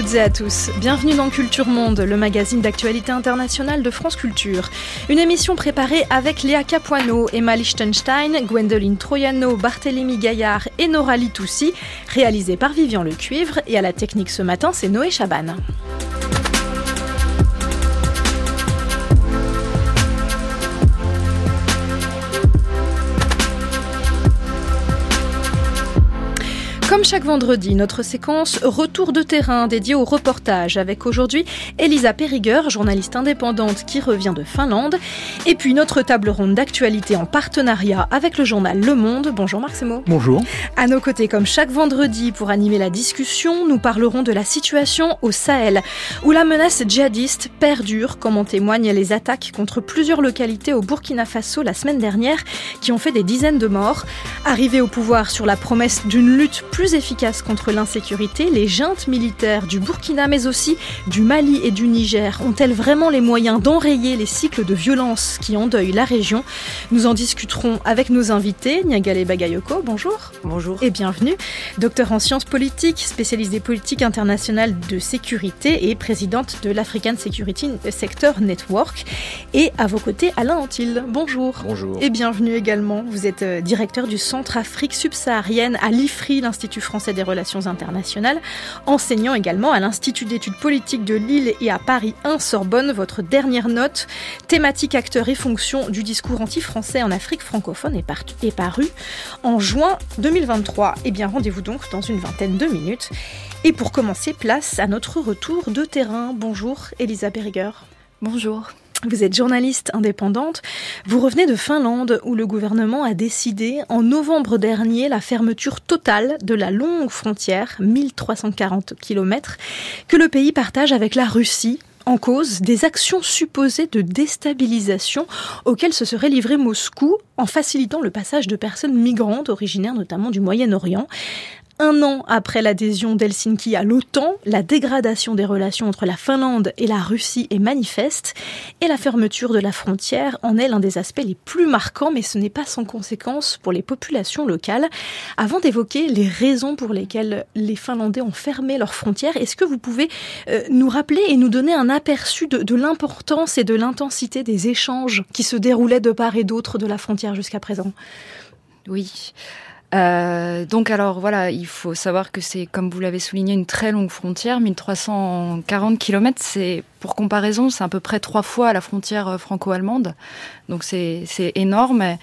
Toutes et à tous. Bienvenue dans Culture Monde, le magazine d'actualité internationale de France Culture. Une émission préparée avec Léa Capuano, Emma Lichtenstein, Gwendoline Troyano, Barthélémy Gaillard et Nora Litoussi, réalisée par Vivian Le Cuivre. Et à la technique ce matin, c'est Noé Chaban. Chaque vendredi, notre séquence Retour de terrain dédiée au reportage avec aujourd'hui Elisa Perriger, journaliste indépendante qui revient de Finlande. Et puis notre table ronde d'actualité en partenariat avec le journal Le Monde. Bonjour Marc Semo. Bonjour. À nos côtés, comme chaque vendredi, pour animer la discussion, nous parlerons de la situation au Sahel, où la menace djihadiste perdure, comme en témoignent les attaques contre plusieurs localités au Burkina Faso la semaine dernière, qui ont fait des dizaines de morts. Arrivés au pouvoir sur la promesse d'une lutte plus plus efficace contre l'insécurité, les juntes militaires du Burkina mais aussi du Mali et du Niger ont-elles vraiment les moyens d'enrayer les cycles de violence qui endeuillent la région? Nous en discuterons avec nos invités. Niagale Bagayoko, bonjour. Bonjour. Et bienvenue. Docteur en sciences politiques, spécialiste des politiques internationales de sécurité et présidente de l'African Security Sector Network. Et à vos côtés, Alain Antil. Bonjour. Bonjour. Et bienvenue également. Vous êtes euh, directeur du Centre Afrique subsaharienne à l'IFRI, l'Institut français des relations internationales, enseignant également à l'Institut d'études politiques de Lille et à Paris 1 Sorbonne. Votre dernière note, thématique, acteur et fonction du discours anti-français en Afrique francophone, est, est parue en juin 2023. Eh bien, rendez-vous donc dans une vingtaine de minutes. Et pour commencer, place à notre retour de terrain. Bonjour, Elisa Berger. Bonjour. Vous êtes journaliste indépendante. Vous revenez de Finlande où le gouvernement a décidé en novembre dernier la fermeture totale de la longue frontière, 1340 km, que le pays partage avec la Russie en cause des actions supposées de déstabilisation auxquelles se serait livré Moscou en facilitant le passage de personnes migrantes originaires notamment du Moyen-Orient. Un an après l'adhésion d'Helsinki à l'OTAN, la dégradation des relations entre la Finlande et la Russie est manifeste et la fermeture de la frontière en est l'un des aspects les plus marquants, mais ce n'est pas sans conséquence pour les populations locales. Avant d'évoquer les raisons pour lesquelles les Finlandais ont fermé leurs frontières, est-ce que vous pouvez euh, nous rappeler et nous donner un aperçu de, de l'importance et de l'intensité des échanges qui se déroulaient de part et d'autre de la frontière jusqu'à présent? Oui. Euh, donc alors voilà, il faut savoir que c'est, comme vous l'avez souligné, une très longue frontière, 1340 km. C'est pour comparaison, c'est à peu près trois fois la frontière euh, franco-allemande. Donc c'est énorme.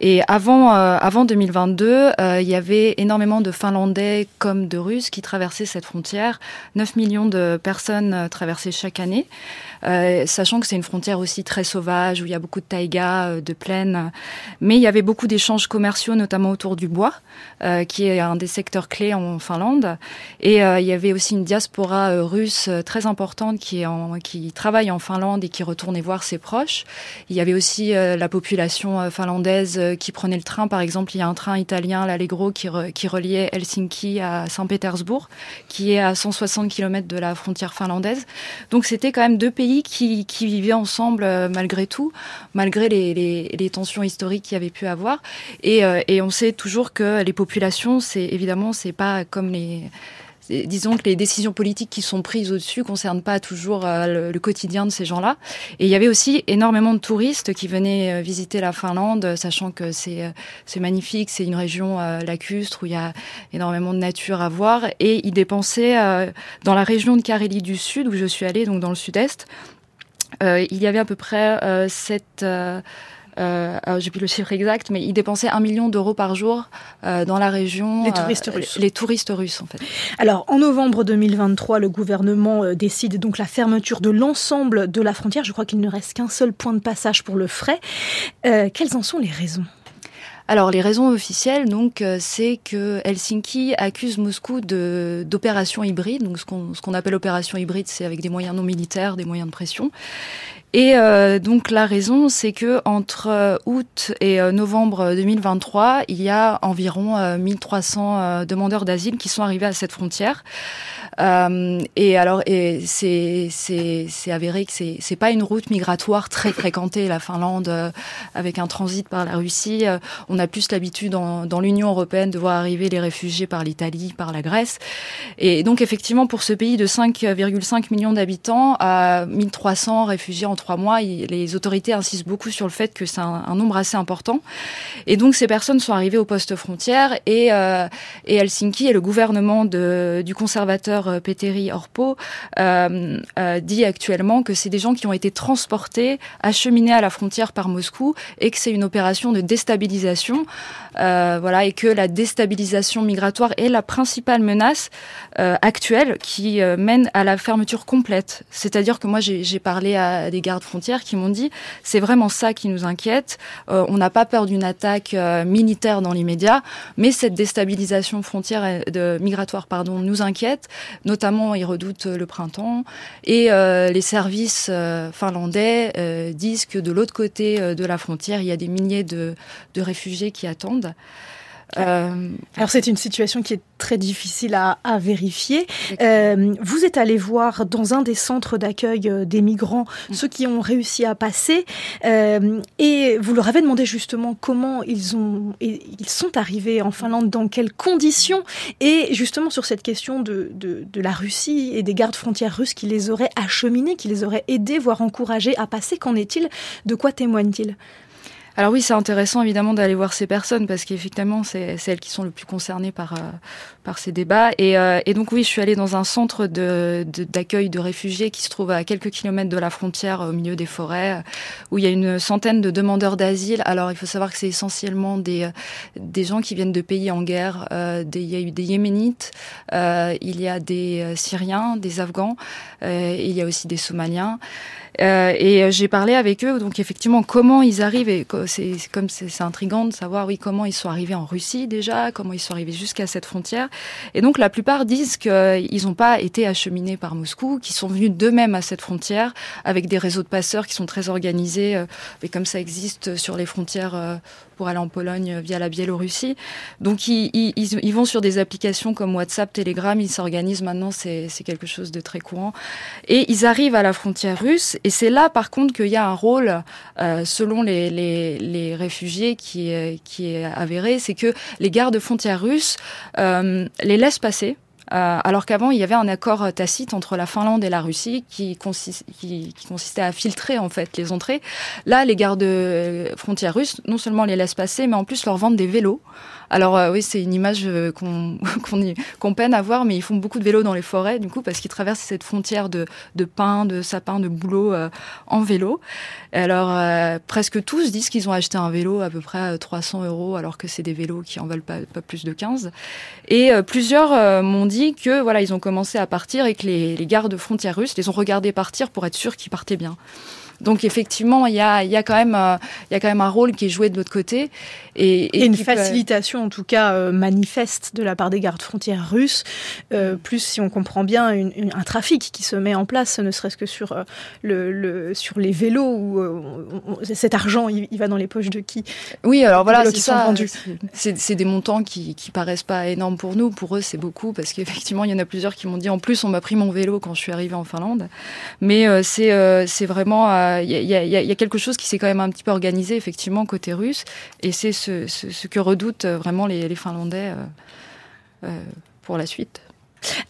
Et avant, euh, avant 2022, euh, il y avait énormément de Finlandais comme de Russes qui traversaient cette frontière. 9 millions de personnes euh, traversaient chaque année, sachant que c'est une frontière aussi très sauvage, où il y a beaucoup de taïga, de plaines. Mais il y avait beaucoup d'échanges commerciaux, notamment autour du bois, qui est un des secteurs clés en Finlande. Et il y avait aussi une diaspora russe très importante qui, en, travaille en Finlande et qui retournait voir ses proches. Il y avait aussi la population finlandaise euh, qui prenaient le train. Par exemple, il y a un train italien, l'Allegro, qui, qui reliait Helsinki à Saint-Pétersbourg, qui est à 160 km de la frontière finlandaise. Donc c'était quand même deux pays qui, qui vivaient ensemble euh, malgré tout, malgré les, tensions historiques qu'il y avait pu avoir. Et, euh, et on sait toujours que les populations, c'est évidemment, c'est pas comme les disons que les décisions politiques qui sont prises au-dessus concernent pas toujours euh, le, quotidien de ces gens-là. Et il y avait aussi énormément de touristes qui venaient euh, visiter la Finlande, sachant que c'est euh, c'est magnifique, c'est une région lacustre où il y a énormément de nature à voir. Et ils dépensaient dans la région de Carélie du Sud, où je suis allée, donc dans le sud-est, il y avait à peu près cette euh, j'ai plus le chiffre exact, mais ils dépensaient un million d'euros par jour euh, dans la région. Les touristes euh, russes. Les touristes russes, en fait. Alors, en novembre 2023, le gouvernement euh, décide donc la fermeture de l'ensemble de la frontière. Je crois qu'il ne reste qu'un seul point de passage pour le frais. Euh, quelles en sont les raisons? Alors les raisons officielles, donc, c'est que Helsinki accuse Moscou de d'opérations hybrides. Donc ce qu'on ce qu'on appelle opération hybride, c'est avec des moyens non militaires, des moyens de pression. Et euh, donc la raison, c'est que entre euh, août et euh, novembre 2023, il y a environ 1300 demandeurs d'asile qui sont arrivés à cette frontière. Euh, et alors, et c'est c'est avéré que c'est c'est pas une route migratoire très fréquentée la Finlande euh, avec un transit par la Russie. on a plus l'habitude dans, dans l'Union européenne de voir arriver les réfugiés par l'Italie, par la Grèce. Et donc effectivement, pour ce pays de 5,5 millions d'habitants, à 1300 réfugiés en trois mois, les autorités insistent beaucoup sur le fait que c'est un, nombre assez important. Et donc ces personnes sont arrivées au poste frontière et, euh, et Helsinki et le gouvernement de, du conservateur euh, Petteri Orpo euh, euh, dit actuellement que c'est des gens qui ont été transportés, acheminés à la frontière par Moscou et que c'est une opération de déstabilisation. Voilà, et que la déstabilisation migratoire est la principale menace actuelle qui mène à la fermeture complète. C'est-à-dire que moi, j'ai parlé à des gardes frontières qui m'ont dit c'est vraiment ça qui nous inquiète. on n'a pas peur d'une attaque militaire dans l'immédiat, mais cette déstabilisation frontière de migratoire, pardon, nous inquiète. Notamment, ils redoutent le printemps et les services finlandais disent que de l'autre côté de la frontière, il y a des milliers de, de réfugiés qui attendent. Euh, Alors c'est une situation qui est très difficile à, vérifier. Euh, vous êtes allé voir dans un des centres d'accueil euh, des migrants mm. ceux qui ont réussi à passer et vous leur avez demandé justement comment ils ont ils sont arrivés en Finlande, dans quelles conditions et justement sur cette question de, de, de la Russie et des gardes frontières russes qui les auraient acheminés, qui les auraient aidés, voire encouragés à passer. Qu'en est-il? De quoi témoignent-ils? Alors oui, c'est intéressant évidemment d'aller voir ces personnes parce qu'effectivement, c'est elles qui sont le plus concernées par, euh, par ces débats. Et, euh, et, donc oui, je suis allée dans un centre d'accueil de, de, réfugiés qui se trouve à quelques kilomètres de la frontière, au milieu des forêts, où il y a une centaine de demandeurs d'asile. Alors il faut savoir que c'est essentiellement des, des gens qui viennent de pays en guerre. Euh, des, il y a eu des Yéménites, il y a des Syriens, des Afghans, il y a aussi des Somaliens. Euh, et euh, j'ai parlé avec eux, donc effectivement, comment ils arrivent, et c'est comme c'est intrigant de savoir, oui, comment ils sont arrivés en Russie déjà, comment ils sont arrivés jusqu'à cette frontière. Et donc la plupart disent qu'ils n'ont pas été acheminés par Moscou, qu'ils sont venus d'eux-mêmes à cette frontière, avec des réseaux de passeurs qui sont très organisés, euh, et comme ça existe sur les frontières pour aller en Pologne via la Biélorussie. Donc ils, ils, ils vont sur des applications comme WhatsApp, Telegram, ils s'organisent maintenant, c'est quelque chose de très courant. Et ils arrivent à la frontière russe, et c'est là par contre qu'il y a un rôle, euh, selon les, les, les, réfugiés, qui est, qui est avéré, c'est que les gardes frontières russes euh, les laissent passer euh, alors qu'avant, il y avait un accord tacite entre la Finlande et la Russie qui, qui, consistait à filtrer en fait les entrées. Là, les gardes frontières russes, non seulement les laissent passer, mais en plus leur vendent des vélos. Alors euh, oui, c'est une image euh, qu'on peine à voir, mais ils font beaucoup de vélos dans les forêts, du coup, parce qu'ils traversent cette frontière de, de pins, de sapins, de bouleaux en vélo. Alors, presque tous disent qu'ils ont acheté un vélo à peu près à 300 euros, alors que c'est des vélos qui en valent pas, pas plus de 15. Et plusieurs m'ont dit que voilà, ils ont commencé à partir et que les, les gardes frontières russes les ont regardés partir pour être sûrs qu'ils partaient bien. Donc effectivement, il y a, y, a quand même, euh, il y a quand même un rôle qui est joué de l'autre côté. Et, et, une facilitation, en tout cas, euh, manifeste de la part des gardes frontières russes, euh, plus si on comprend bien une, un trafic qui se met en place, ne serait-ce que sur, le, le, sur les vélos, où cet argent, il, va dans les poches de qui? Oui, alors voilà, c'est ça. C'est des montants qui, qui paraissent pas énormes pour nous. Pour eux, c'est beaucoup, parce qu'effectivement, il y en a plusieurs qui m'ont dit, en plus, on m'a pris mon vélo quand je suis arrivée en Finlande. Mais c'est c'est vraiment il y, a, quelque chose qui s'est quand même un petit peu organisé effectivement côté russe, et c'est ce, que redoutent vraiment les, Finlandais euh, euh, pour la suite.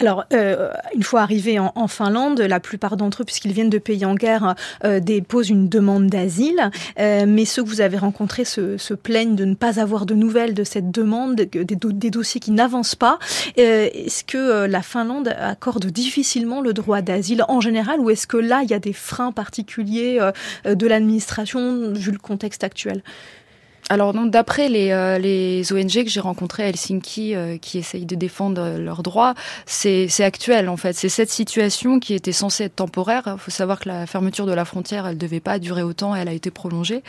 Alors, euh, une fois arrivés en, Finlande, la plupart d'entre eux, puisqu'ils viennent de pays en guerre, euh, déposent une demande d'asile. Euh, mais ceux que vous avez rencontrés se, plaignent de ne pas avoir de nouvelles de cette demande, des, dossiers qui n'avancent pas. est-ce que la Finlande accorde difficilement le droit d'asile en général, ou est-ce que là, il y a des freins particuliers de l'administration vu le contexte actuel? Alors d'après les, euh, les ONG que j'ai rencontrées à Helsinki euh, qui essayent de défendre leurs droits, c'est actuel en fait. C'est cette situation qui était censée être temporaire. Il faut savoir que la fermeture de la frontière, elle devait pas durer autant, elle a été prolongée.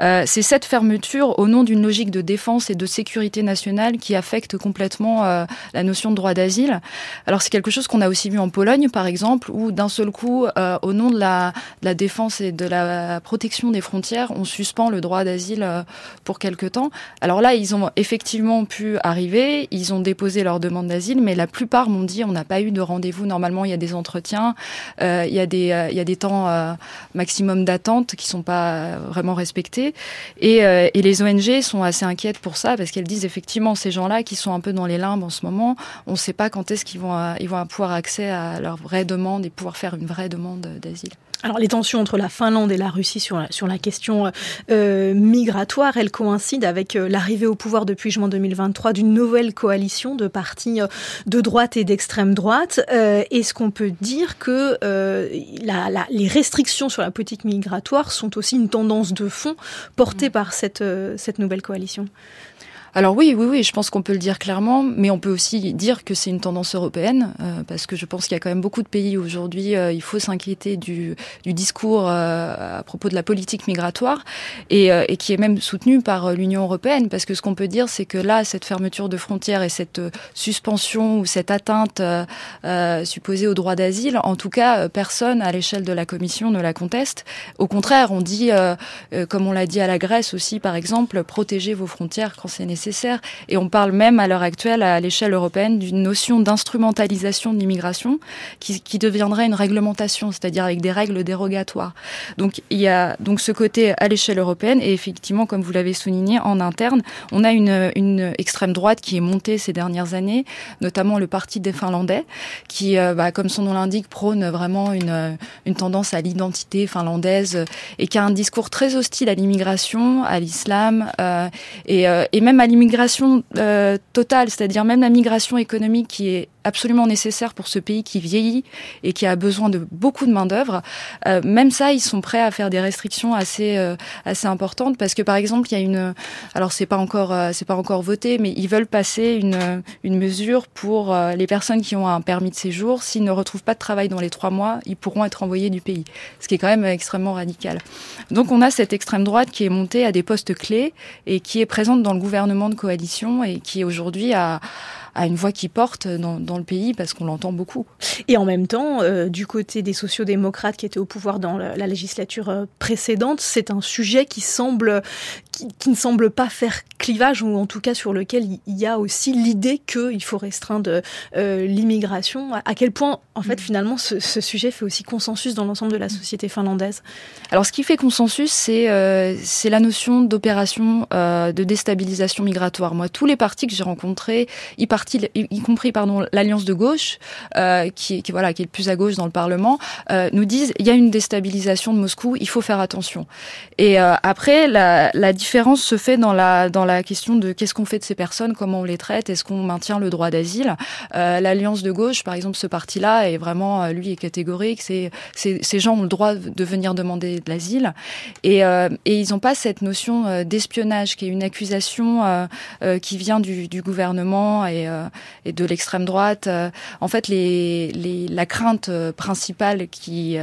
Euh, c'est cette fermeture au nom d'une logique de défense et de sécurité nationale qui affecte complètement euh, la notion de droit d'asile. Alors c'est quelque chose qu'on a aussi vu en Pologne par exemple, où d'un seul coup, au nom de la, de la défense et de la protection des frontières, on suspend le droit d'asile pour quelque temps. Alors là, ils ont effectivement pu arriver, ils ont déposé leur demande d'asile, mais la plupart m'ont dit on n'a pas eu de rendez-vous. Normalement, il y a des entretiens, euh, il y a des il y a des temps maximum d'attente qui sont pas vraiment respectés, et, et les ONG sont assez inquiètes pour ça parce qu'elles disent effectivement ces gens-là qui sont un peu dans les limbes en ce moment, on ne sait pas quand est-ce qu'ils vont ils vont pouvoir accès à leur vraie demande et pouvoir faire une vraie demande d'asile. Alors les tensions entre la Finlande et la Russie sur la, sur la question euh, migratoire, elles coïncident avec euh, l'arrivée au pouvoir depuis juin 2023 d'une nouvelle coalition de partis euh, de droite et d'extrême droite. Est-ce qu'on peut dire que la, la, les restrictions sur la politique migratoire sont aussi une tendance de fond portée mmh. par cette, cette nouvelle coalition? Alors oui, oui, oui, je pense qu'on peut le dire clairement, mais on peut aussi dire que c'est une tendance européenne, euh, parce que je pense qu'il y a quand même beaucoup de pays aujourd'hui, euh, il faut s'inquiéter du, discours euh, à propos de la politique migratoire, et, et qui est même soutenu par l'Union européenne, parce que ce qu'on peut dire, c'est que là, cette fermeture de frontières et cette suspension ou cette atteinte supposée au droit d'asile, en tout cas, personne à l'échelle de la Commission ne la conteste. Au contraire, on dit, comme on l'a dit à la Grèce aussi, par exemple, protégez vos frontières quand c'est nécessaire et on parle même à l'heure actuelle, à l'échelle européenne, d'une notion d'instrumentalisation de l'immigration qui, qui, deviendrait une réglementation, c'est-à-dire avec des règles dérogatoires. Donc il y a donc ce côté à l'échelle européenne et effectivement, comme vous l'avez souligné, en interne, on a une, une extrême droite qui est montée ces dernières années, notamment le Parti des Finlandais, qui, euh, bah, comme son nom l'indique, prône vraiment une, une tendance à l'identité finlandaise et qui a un discours très hostile à l'immigration, à l'islam euh, et, euh, et même à l'immigration euh, totale, c'est-à-dire même la migration économique qui est absolument nécessaire pour ce pays qui vieillit et qui a besoin de beaucoup de main d'œuvre. Euh, même ça, ils sont prêts à faire des restrictions assez euh, assez importantes parce que par exemple, il y a une, alors c'est pas encore c'est pas encore voté, mais ils veulent passer une une mesure pour les personnes qui ont un permis de séjour. S'ils ne retrouvent pas de travail dans les trois mois, ils pourront être envoyés du pays, ce qui est quand même extrêmement radical. Donc on a cette extrême droite qui est montée à des postes clés et qui est présente dans le gouvernement de coalition et qui aujourd'hui a une voix qui porte dans, dans le pays parce qu'on l'entend beaucoup. Et en même temps, euh, du côté des sociodémocrates qui étaient au pouvoir dans la, la législature euh, précédente, c'est un sujet qui semble qui, qui, ne semble pas faire clivage ou en tout cas sur lequel il y a aussi l'idée qu'il faut restreindre euh, l'immigration. À quel point, en fait, mm. finalement, ce, ce, sujet fait aussi consensus dans l'ensemble de la société finlandaise? Alors, ce qui fait consensus, c'est euh, c'est la notion d'opération euh, de déstabilisation migratoire. Moi, tous les partis que j'ai rencontrés, y, y, y compris pardon l'alliance de gauche, qui, qui voilà qui est le plus à gauche dans le Parlement, nous disent il y a une déstabilisation de Moscou, il faut faire attention. Et après, la, la différence se fait dans la dans la question de qu'est-ce qu'on fait de ces personnes, comment on les traite, est-ce qu'on maintient le droit d'asile? Euh, L'alliance de gauche, par exemple, ce parti-là est vraiment, euh, lui, est catégorique. C'est ces gens ont le droit de venir demander de l'asile et, euh, ils n'ont pas cette notion d'espionnage qui est une accusation qui vient du, gouvernement et, de l'extrême droite. en fait, la crainte principale qui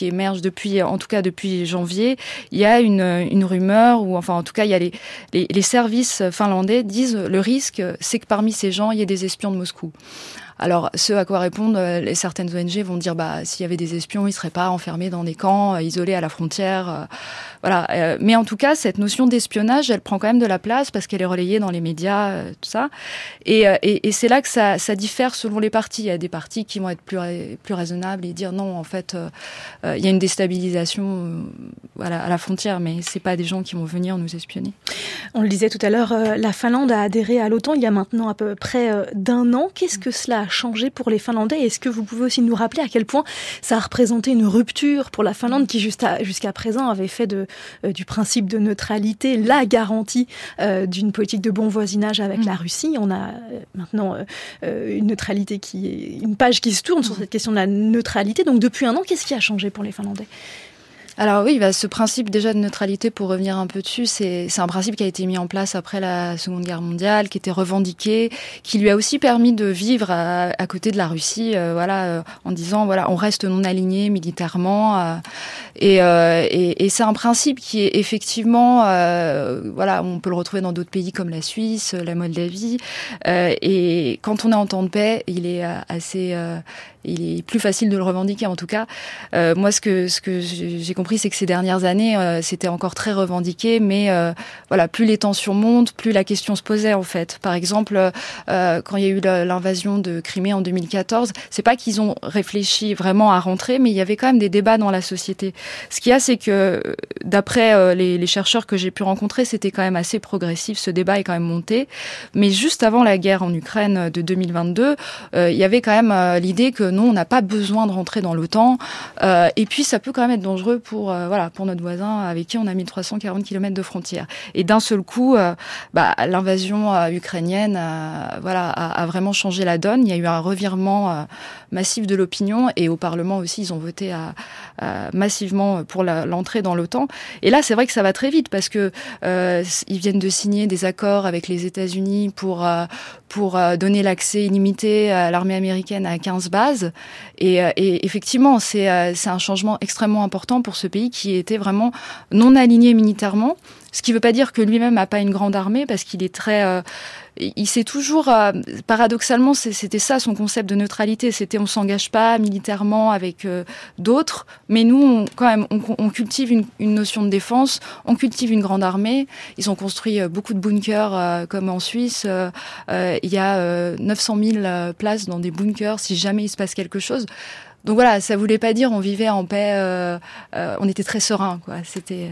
émerge depuis, en tout cas depuis janvier, il y a une, une rumeur ou enfin en tout cas il y a les, services finlandais disent le risque, c'est que parmi ces gens, il y ait des espions de Moscou. Alors, ce à quoi répondent euh, certaines ONG vont dire bah s'il y avait des espions, ils seraient pas enfermés dans des camps, euh, isolés à la frontière. Euh, voilà. mais en tout cas, cette notion d'espionnage, elle prend quand même de la place parce qu'elle est relayée dans les médias, tout ça. Et, et, c'est là que ça, diffère selon les partis. Il y a des partis qui vont être plus raisonnables et dire non, en fait, il y a une déstabilisation voilà, à la frontière, mais c'est pas des gens qui vont venir nous espionner. On le disait tout à l'heure, la Finlande a adhéré à l'OTAN il y a maintenant à peu près d'un an. Qu'est-ce que cela changé pour les Finlandais? Est-ce que vous pouvez aussi nous rappeler à quel point ça a représenté une rupture pour la Finlande qui jusqu'à présent avait fait de, euh, du principe de neutralité la garantie euh, d'une politique de bon voisinage avec mmh. la Russie On a euh, maintenant euh, une neutralité qui est une page qui se tourne sur cette question de la neutralité. Donc depuis un an, qu'est-ce qui a changé pour les Finlandais? Alors oui, bah, ce principe déjà de neutralité, pour revenir un peu dessus, c'est un principe qui a été mis en place après la Seconde Guerre mondiale, qui était revendiqué, qui lui a aussi permis de vivre à, à côté de la Russie, euh, voilà, euh, en disant voilà, on reste non aligné militairement. Euh, et, euh, et, et c'est un principe qui est effectivement, euh, voilà, on peut le retrouver dans d'autres pays comme la Suisse, la Moldavie. et quand on est en temps de paix, il est assez il est plus facile de le revendiquer en tout cas. Euh, moi, ce que, ce que j'ai compris c'est que ces dernières années, euh, c'était encore très revendiqué, mais euh, voilà, plus les tensions montent, plus la question se posait en fait. Par exemple, quand il y a eu l'invasion de Crimée en 2014, c'est pas qu'ils ont réfléchi vraiment à rentrer, mais il y avait quand même des débats dans la société. Ce qu'il y a, c'est que d'après les, les, chercheurs que j'ai pu rencontrer, c'était quand même assez progressif. Ce débat est quand même monté, mais juste avant la guerre en Ukraine de 2022, il y avait quand même l'idée que non, on n'a pas besoin de rentrer dans l'OTAN. et puis ça peut quand même être dangereux pour euh, voilà pour notre voisin avec qui on a 1340 km de frontière. Et d'un seul coup, euh, bah, l'invasion euh, ukrainienne voilà a, vraiment changé la donne. Il y a eu un revirement massif de l'opinion et au Parlement aussi, ils ont voté à, massivement pour l'entrée dans l'OTAN. Et là, c'est vrai que ça va très vite parce que ils viennent de signer des accords avec les États-Unis pour pour donner l'accès illimité à l'armée américaine à 15 bases. Et, et effectivement, c'est un changement extrêmement important pour ce pays qui était vraiment non aligné militairement. Ce qui ne veut pas dire que lui-même n'a pas une grande armée, parce qu'il est très... Euh, il s'est toujours... Euh, paradoxalement, c'était ça son concept de neutralité. C'était on s'engage pas militairement avec euh, d'autres, mais nous, quand même, on, cultive une, notion de défense, on cultive une grande armée. Ils ont construit beaucoup de bunkers, comme en Suisse. il y a 900 000 places dans des bunkers si jamais il se passe quelque chose. Donc voilà, ça voulait pas dire on vivait en paix, euh, euh, on était très serein, quoi. C'était.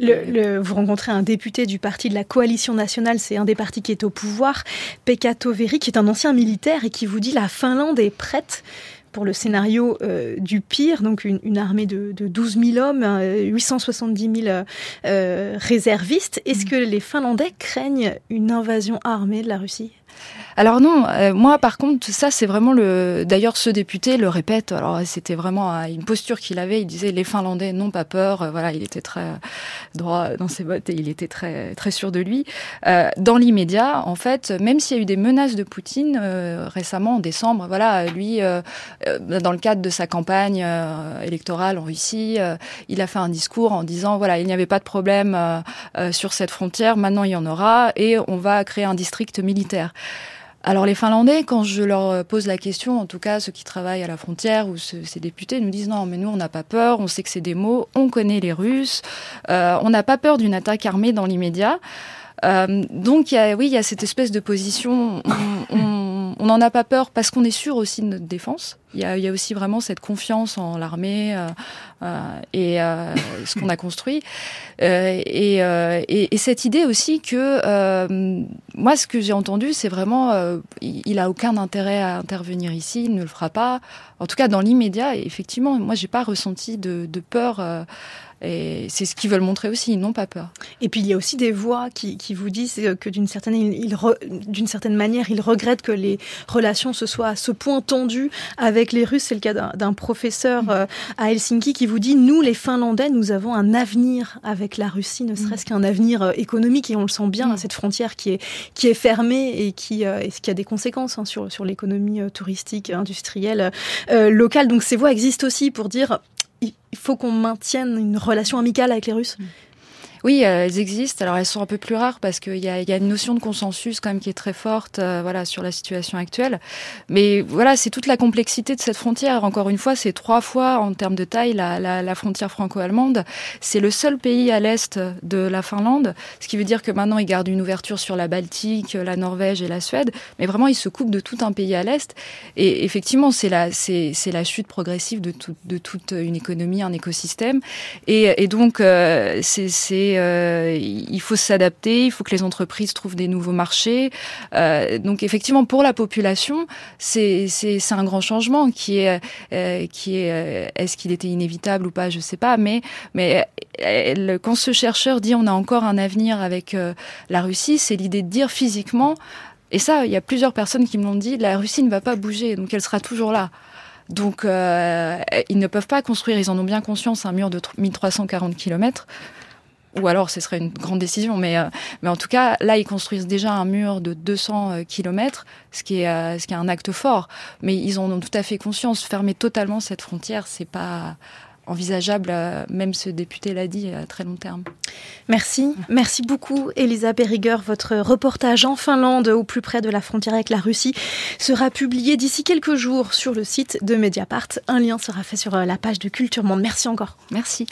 Euh, le, vous rencontrez un député du parti de la coalition nationale, c'est un des partis qui est au pouvoir, Pekka Toveri, qui est un ancien militaire et qui vous dit la Finlande est prête pour le scénario du pire, donc une, armée de, de, 12 000 hommes, 870 000 réservistes. Est-ce mm. que les Finlandais craignent une invasion armée de la Russie? Alors non, euh, moi par contre, ça c'est vraiment le. D'ailleurs, ce député le répète. Alors c'était vraiment euh, une posture qu'il avait. Il disait les Finlandais n'ont pas peur. Euh, voilà, il était très droit dans ses bottes et il était très très sûr de lui. dans l'immédiat, en fait, même s'il y a eu des menaces de Poutine récemment en décembre, voilà, lui, dans le cadre de sa campagne électorale en Russie, il a fait un discours en disant voilà, il n'y avait pas de problème sur cette frontière. Maintenant, il y en aura et on va créer un district militaire. Alors les Finlandais, quand je leur pose la question, en tout cas ceux qui travaillent à la frontière ou ces députés nous disent non, mais nous on n'a pas peur, on sait que c'est des mots, on connaît les Russes, euh, on n'a pas peur d'une attaque armée dans l'immédiat. Euh, donc y a, oui, il y a cette espèce de position. On n'en a pas peur parce qu'on est sûr aussi de notre défense. Il y a, y a aussi vraiment cette confiance en l'armée euh, euh, et ce qu'on a construit. Et, et, et, cette idée aussi que moi, ce que j'ai entendu, c'est vraiment, il, a aucun intérêt à intervenir ici, il ne le fera pas. En tout cas, dans l'immédiat, effectivement, moi, j'ai pas ressenti de, de peur. Et c'est ce qu'ils veulent montrer aussi, ils n'ont pas peur. Et puis il y a aussi des voix qui, qui vous disent que d'une certaine, il, d'une certaine manière, ils regrettent que les relations se soient à ce point tendues avec les Russes. C'est le cas d'un professeur mm. euh, à Helsinki qui vous dit, nous les Finlandais, nous avons un avenir avec la Russie, ne serait-ce mm. qu'un avenir euh, économique, et on le sent bien, mm. cette frontière qui est, qui est fermée et qui, euh, et qui a des conséquences hein, sur, sur l'économie touristique, industrielle, locale. Donc ces voix existent aussi pour dire il faut qu'on maintienne une relation amicale avec les Russes. Oui, euh, elles existent. Alors elles sont un peu plus rares parce qu'il y a, une notion de consensus quand même qui est très forte, euh, voilà, sur la situation actuelle. Mais voilà, c'est toute la complexité de cette frontière. Encore une fois, c'est trois fois en termes de taille la, frontière franco-allemande. C'est le seul pays à l'est de la Finlande, ce qui veut dire que maintenant ils gardent une ouverture sur la Baltique, la Norvège et la Suède. Mais vraiment, ils se coupent de tout un pays à l'est. Et effectivement, c'est la, chute progressive de, tout, de toute une économie, un écosystème. Et, et donc, euh, c'est, euh, il faut s'adapter, il faut que les entreprises trouvent des nouveaux marchés. Euh, donc effectivement, pour la population, c'est un grand changement qui est euh, est-ce qu'il était inévitable ou pas, je sais pas, mais mais quand ce chercheur dit on a encore un avenir avec la Russie, c'est l'idée de dire physiquement et ça, il y a plusieurs personnes qui me l'ont dit, la Russie ne va pas bouger, donc elle sera toujours là. Donc, ils ne peuvent pas construire, ils en ont bien conscience, un mur de 1340 km ou alors ce serait une grande décision, mais, euh, mais en tout cas, là, ils construisent déjà un mur de 200 euh, km, ce qui, est, euh, ce qui est un acte fort. Mais ils en ont tout à fait conscience. Fermer totalement cette frontière, c'est pas envisageable, même ce député l'a dit, à très long terme. Merci, merci beaucoup Elisa Berriger. Votre reportage en Finlande, au plus près de la frontière avec la Russie, sera publié d'ici quelques jours sur le site de Mediapart. Un lien sera fait sur la page de Culture Monde. Merci encore. Merci.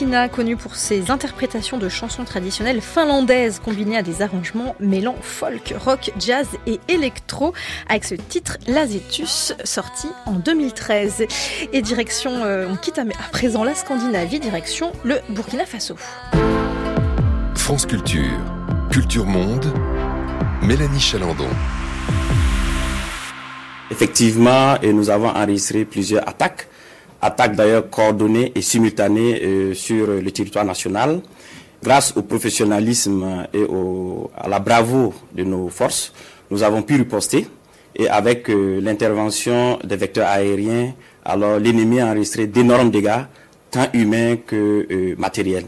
Vartina, connu pour ses interprétations de chansons traditionnelles finlandaises combinées à des arrangements mêlant folk, rock, jazz et électro, avec ce titre Lazetus, sorti en 2013. Et direction, euh, on quitte à présent la Scandinavie, direction le Burkina Faso. France Culture, Culture Monde, Mélanie Chalandon. Effectivement, et nous avons enregistré plusieurs attaques attaque d'ailleurs coordonnée et simultanée euh, sur le territoire national. Grâce au professionnalisme et au, à la bravoure de nos forces, nous avons pu riposter et avec euh, l'intervention des vecteurs aériens, alors l'ennemi a enregistré d'énormes dégâts, tant humains que euh, matériels.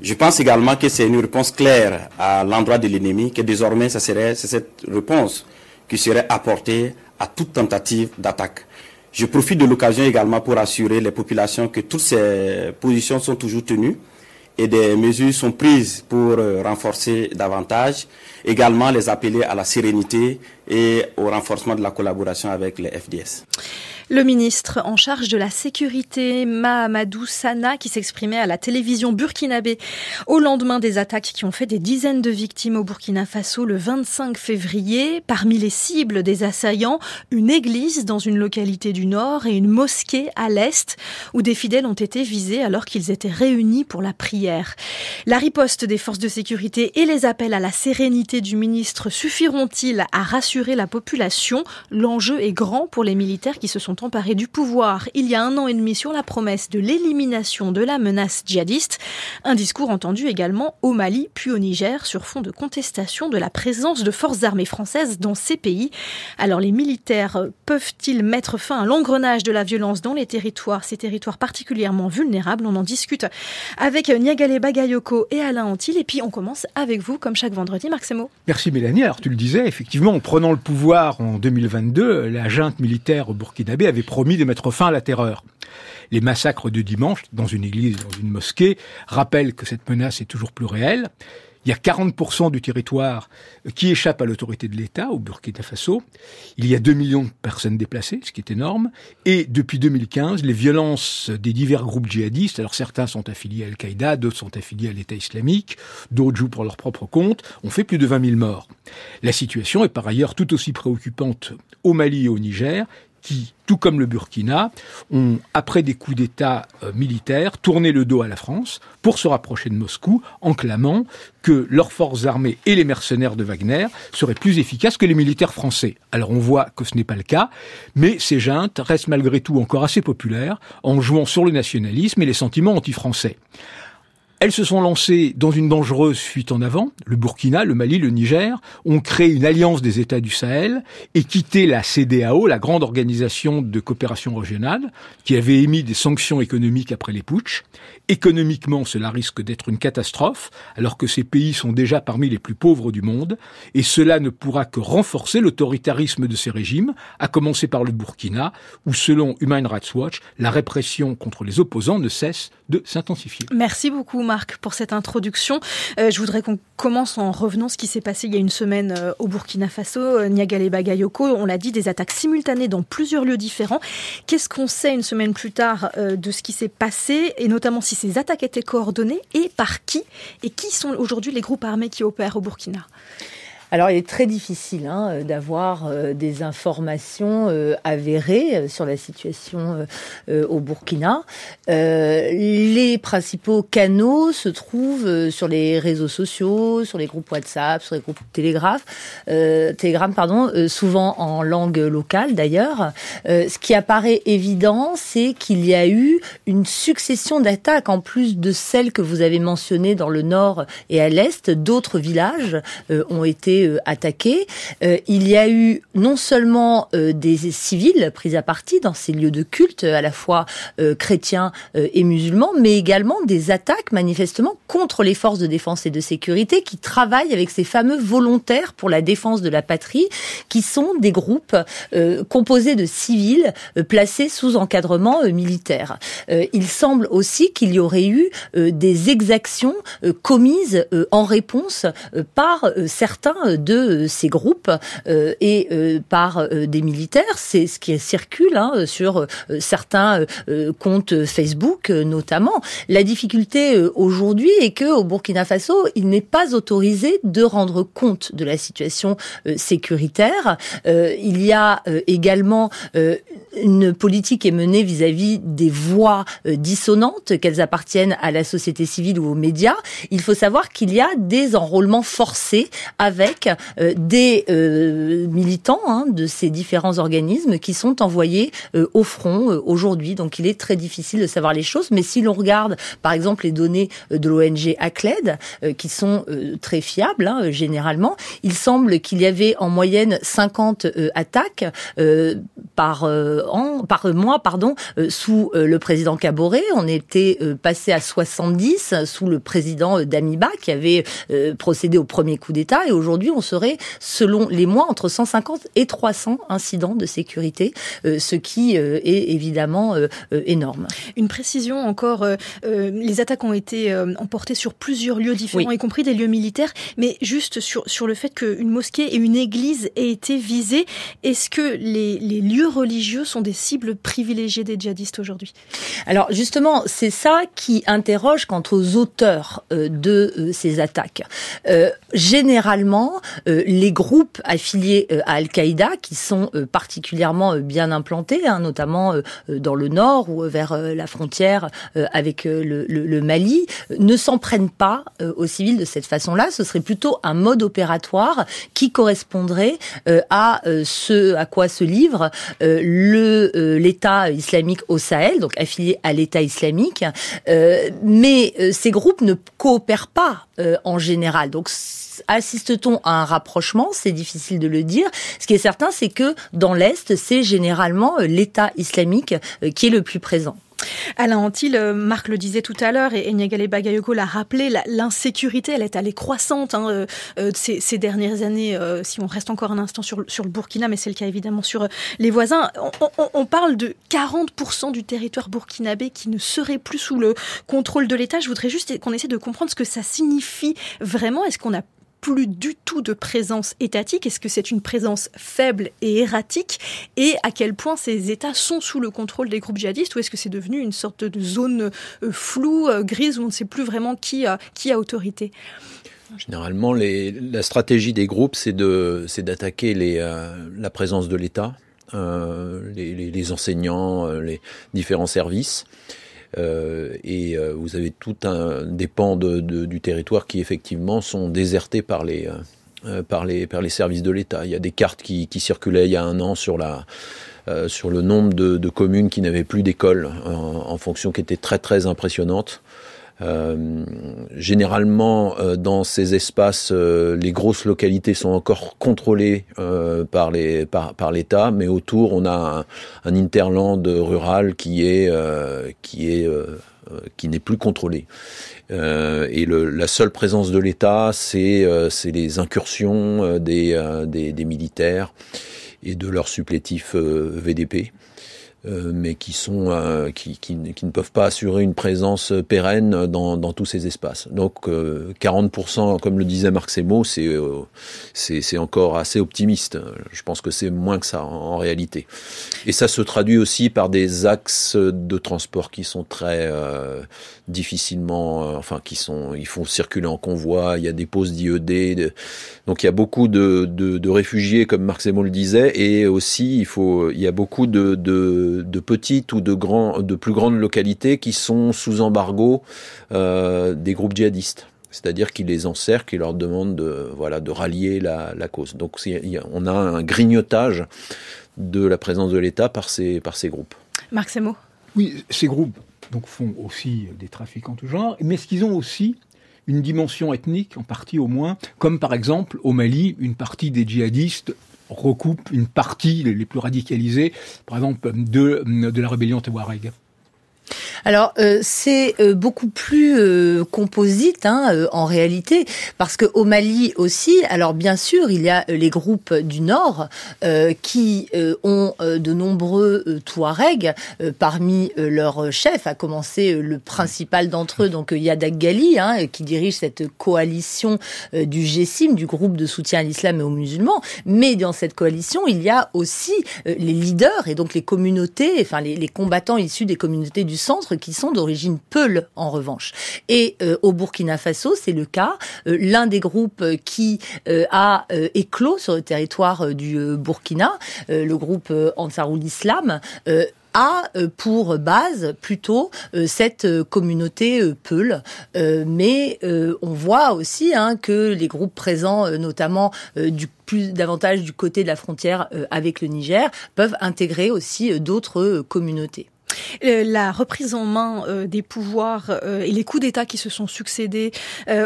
Je pense également que c'est une réponse claire à l'endroit de l'ennemi, que désormais, ça serait, cette réponse qui serait apportée à toute tentative d'attaque. Je profite de l'occasion également pour assurer les populations que toutes ces positions sont toujours tenues et des mesures sont prises pour euh, renforcer davantage. Également les appeler à la sérénité et au renforcement de la collaboration avec les FDS. Le ministre en charge de la sécurité, Mahamadou Sana, qui s'exprimait à la télévision burkinabé au lendemain des attaques qui ont fait des dizaines de victimes au Burkina Faso le 25 février. Parmi les cibles des assaillants, une église dans une localité du nord et une mosquée à l'est, où des fidèles ont été visés alors qu'ils étaient réunis pour la prière. La riposte des forces de sécurité et les appels à la sérénité du ministre suffiront-ils à rassurer la population? L'enjeu est grand pour les militaires qui se sont emparé du pouvoir il y a un an et demi sur la promesse de l'élimination de la menace djihadiste. Un discours entendu également au Mali puis au Niger sur fond de contestation de la présence de forces armées françaises dans ces pays. Alors les militaires peuvent-ils mettre fin à l'engrenage de la violence dans les territoires, ces territoires particulièrement vulnérables? On en discute avec Niagale Bagayoko et Alain Antil. Et puis on commence avec vous, comme chaque vendredi, Marc Merci Mélanie. Alors tu le disais, effectivement, en prenant le pouvoir en 2022, la junte militaire burkinabé avait promis de mettre fin à la terreur. Les massacres de dimanche, dans une église, dans une mosquée, rappellent que cette menace est toujours plus réelle. Il y a 40% du territoire qui échappe à l'autorité de l'État, au Burkina Faso. Il y a 2 millions de personnes déplacées, ce qui est énorme. Et depuis 2015, les violences des divers groupes djihadistes, alors certains sont affiliés à Al-Qaïda, d'autres sont affiliés à l'État islamique, d'autres jouent pour leur propre compte, ont fait plus de 20 000 morts. La situation est par ailleurs tout aussi préoccupante au Mali et au Niger, qui, tout comme le Burkina, ont, après des coups d'État euh, militaires, tourné le dos à la France pour se rapprocher de Moscou en clamant que leurs forces armées et les mercenaires de Wagner seraient plus efficaces que les militaires français. Alors on voit que ce n'est pas le cas, mais ces juntes restent malgré tout encore assez populaires en jouant sur le nationalisme et les sentiments anti-français. Elles se sont lancées dans une dangereuse fuite en avant. Le Burkina, le Mali, le Niger ont créé une alliance des États du Sahel et quitté la CDAO, la grande organisation de coopération régionale, qui avait émis des sanctions économiques après les putschs. Économiquement, cela risque d'être une catastrophe, alors que ces pays sont déjà parmi les plus pauvres du monde, et cela ne pourra que renforcer l'autoritarisme de ces régimes, à commencer par le Burkina, où, selon Human Rights Watch, la répression contre les opposants ne cesse de s'intensifier. Merci beaucoup, Marc, pour cette introduction. Euh, je voudrais qu'on commence en revenant ce qui s'est passé il y a une semaine euh, au Burkina Faso, euh, Niagale Bagayoko. On l'a dit, des attaques simultanées dans plusieurs lieux différents. Qu'est-ce qu'on sait une semaine plus tard de ce qui s'est passé, et notamment si ces attaques étaient coordonnées et par qui Et qui sont aujourd'hui les groupes armés qui opèrent au Burkina? Alors, il est très difficile hein, euh, d'avoir euh, des informations euh, avérées sur la situation au Burkina. les principaux canaux se trouvent sur les réseaux sociaux, sur les groupes WhatsApp, sur les groupes Telegraph, Telegram, pardon, souvent en langue locale d'ailleurs. ce qui apparaît évident, c'est qu'il y a eu une succession d'attaques en plus de celles que vous avez mentionnées dans le nord et à l'est. D'autres villages ont été euh, attaqués. Euh, il y a eu non seulement euh, des civils pris à partie dans ces lieux de culte, à la fois chrétiens et musulmans, mais également des attaques manifestement contre les forces de défense et de sécurité qui travaillent avec ces fameux volontaires pour la défense de la patrie, qui sont des groupes composés de civils placés sous encadrement militaire. il semble aussi qu'il y aurait eu des exactions commises en réponse par certains de ces groupes euh, et euh, par euh, des militaires. C'est ce qui circule hein, sur certains comptes Facebook notamment. La difficulté aujourd'hui est que au Burkina Faso, il n'est pas autorisé de rendre compte de la situation sécuritaire. il y a également une politique est menée vis-à-vis des voix dissonantes, qu'elles appartiennent à la société civile ou aux médias. Il faut savoir qu'il y a des enrôlements forcés avec euh, des euh, militants hein, de ces différents organismes qui sont envoyés euh, au front aujourd'hui. Donc il est très difficile de savoir les choses. Mais si l'on regarde, par exemple, les données de l'ONG ACLED, qui sont très fiables hein, généralement, il semble qu'il y avait en moyenne 50 attaques par par mois, pardon, sous le président Caboret. On était passé à 70 sous le président Damiba qui avait procédé au premier coup d'État et aujourd'hui on serait, selon les mois, entre 150 et 300 incidents de sécurité, euh, ce qui euh, est évidemment euh, énorme. Une précision encore, les attaques ont été emportées sur plusieurs lieux différents, y compris des lieux militaires, mais juste sur, sur le fait qu'une mosquée et une église aient été visées, est-ce que les, les lieux religieux sont des cibles privilégiées des djihadistes aujourd'hui? Alors justement, c'est ça qui interroge quant aux auteurs de ces attaques. généralement, euh, les groupes affiliés euh, à Al-Qaïda, qui sont euh, particulièrement bien implantés, hein, notamment dans le nord ou vers la frontière avec le, Mali, ne s'en prennent pas aux civils de cette façon-là. Ce serait plutôt un mode opératoire qui correspondrait à ce à quoi se livre le l'État islamique au Sahel, donc affilié à l'État islamique. mais ces groupes ne coopèrent pas en général. Donc assiste-t-on à un rapprochement? C'est difficile de le dire. Ce qui est certain, c'est que dans l'Est, c'est généralement euh, l'État islamique euh, qui est le plus présent. Alain Antil, euh, Marc le disait tout à l'heure et Niagale Bagayoko l'a rappelé, l'insécurité, elle est allée croissante hein, ces, dernières années, si on reste encore un instant sur, le Burkina, mais c'est le cas évidemment sur les voisins. On, on parle de 40% du territoire burkinabé qui ne serait plus sous le contrôle de l'État. Je voudrais juste qu'on essaie de comprendre ce que ça signifie vraiment. Est-ce qu'on a plus du tout de présence étatique Est-ce que c'est une présence faible et erratique Et à quel point ces États sont sous le contrôle des groupes djihadistes Ou est-ce que c'est devenu une sorte de zone euh, floue, euh, grise, où on ne sait plus vraiment qui a, qui a autorité? Généralement, la stratégie des groupes, c'est d'attaquer euh, la présence de l'État, les, enseignants, les différents services. Et vous avez tout un des pans du territoire qui effectivement sont désertés par les par les par les services de l'État. Il y a des cartes qui, qui circulaient il y a un an sur la euh, sur le nombre de, communes qui n'avaient plus d'école en, fonction qui était très très impressionnante. Euh, généralement, euh, dans ces espaces, les grosses localités sont encore contrôlées par les par, par l'État, mais autour, on a un, interland rural qui est qui est qui n'est plus contrôlé. et le, la seule présence de l'État, c'est c'est les incursions des, des, des militaires et de leurs supplétifs euh, VDP. Euh, mais qui sont euh, qui, qui, qui, ne peuvent pas assurer une présence pérenne dans, dans tous ces espaces. Donc 40%, comme le disait Marc Semo, c'est c'est encore assez optimiste. Je pense que c'est moins que ça en, réalité. Et ça se traduit aussi par des axes de transport qui sont très difficilement, enfin qui sont, ils font circuler en convoi. Il y a des pauses d'IED. Donc il y a beaucoup de, de, de réfugiés, comme Marc Semo le disait, et aussi il faut, il y a beaucoup de, de, de petites ou de grands, de plus grandes localités qui sont sous embargo euh, des groupes djihadistes c'est-à-dire qu'ils les encerclent et leur demandent de, voilà, de rallier la, la cause. Donc on a un grignotage de la présence de l'État par ces, par ces groupes. Marc Semo Oui, ces groupes donc, font aussi des trafics en tout genre, mais est-ce qu'ils ont aussi une dimension ethnique, en partie au moins, comme par exemple au Mali, une partie des djihadistes recoupe une partie les plus radicalisés, par exemple, de, la rébellion Touareg. Alors euh, c'est euh, beaucoup plus euh, composite hein, en réalité parce que au Mali aussi, alors bien sûr il y a les groupes du Nord qui ont de nombreux Touaregs parmi leurs chefs, à commencer le principal d'entre eux, donc Yadak Gali, hein, qui dirige cette coalition du GSIM, du groupe de soutien à l'islam et aux musulmans. Mais dans cette coalition, il y a aussi les leaders et donc les communautés, enfin les, les combattants issus des communautés du centre qui sont d'origine Peul en revanche. Et euh, au Burkina Faso, c'est le cas. Euh, l'un des groupes qui euh, a éclos sur le territoire du Burkina, le groupe Ansarul Islam, a pour base plutôt cette communauté Peul. mais on voit aussi hein, que les groupes présents, notamment davantage du côté de la frontière avec le Niger, peuvent intégrer aussi d'autres communautés. Euh, la reprise en main euh, des pouvoirs euh, et les coups d'État qui se sont succédés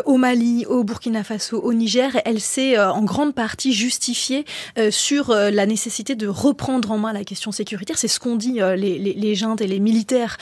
au Mali, au Burkina Faso, au Niger, elle s'est en grande partie justifiée sur la nécessité de reprendre en main la question sécuritaire. C'est ce qu'ont dit les, les, les et les militaires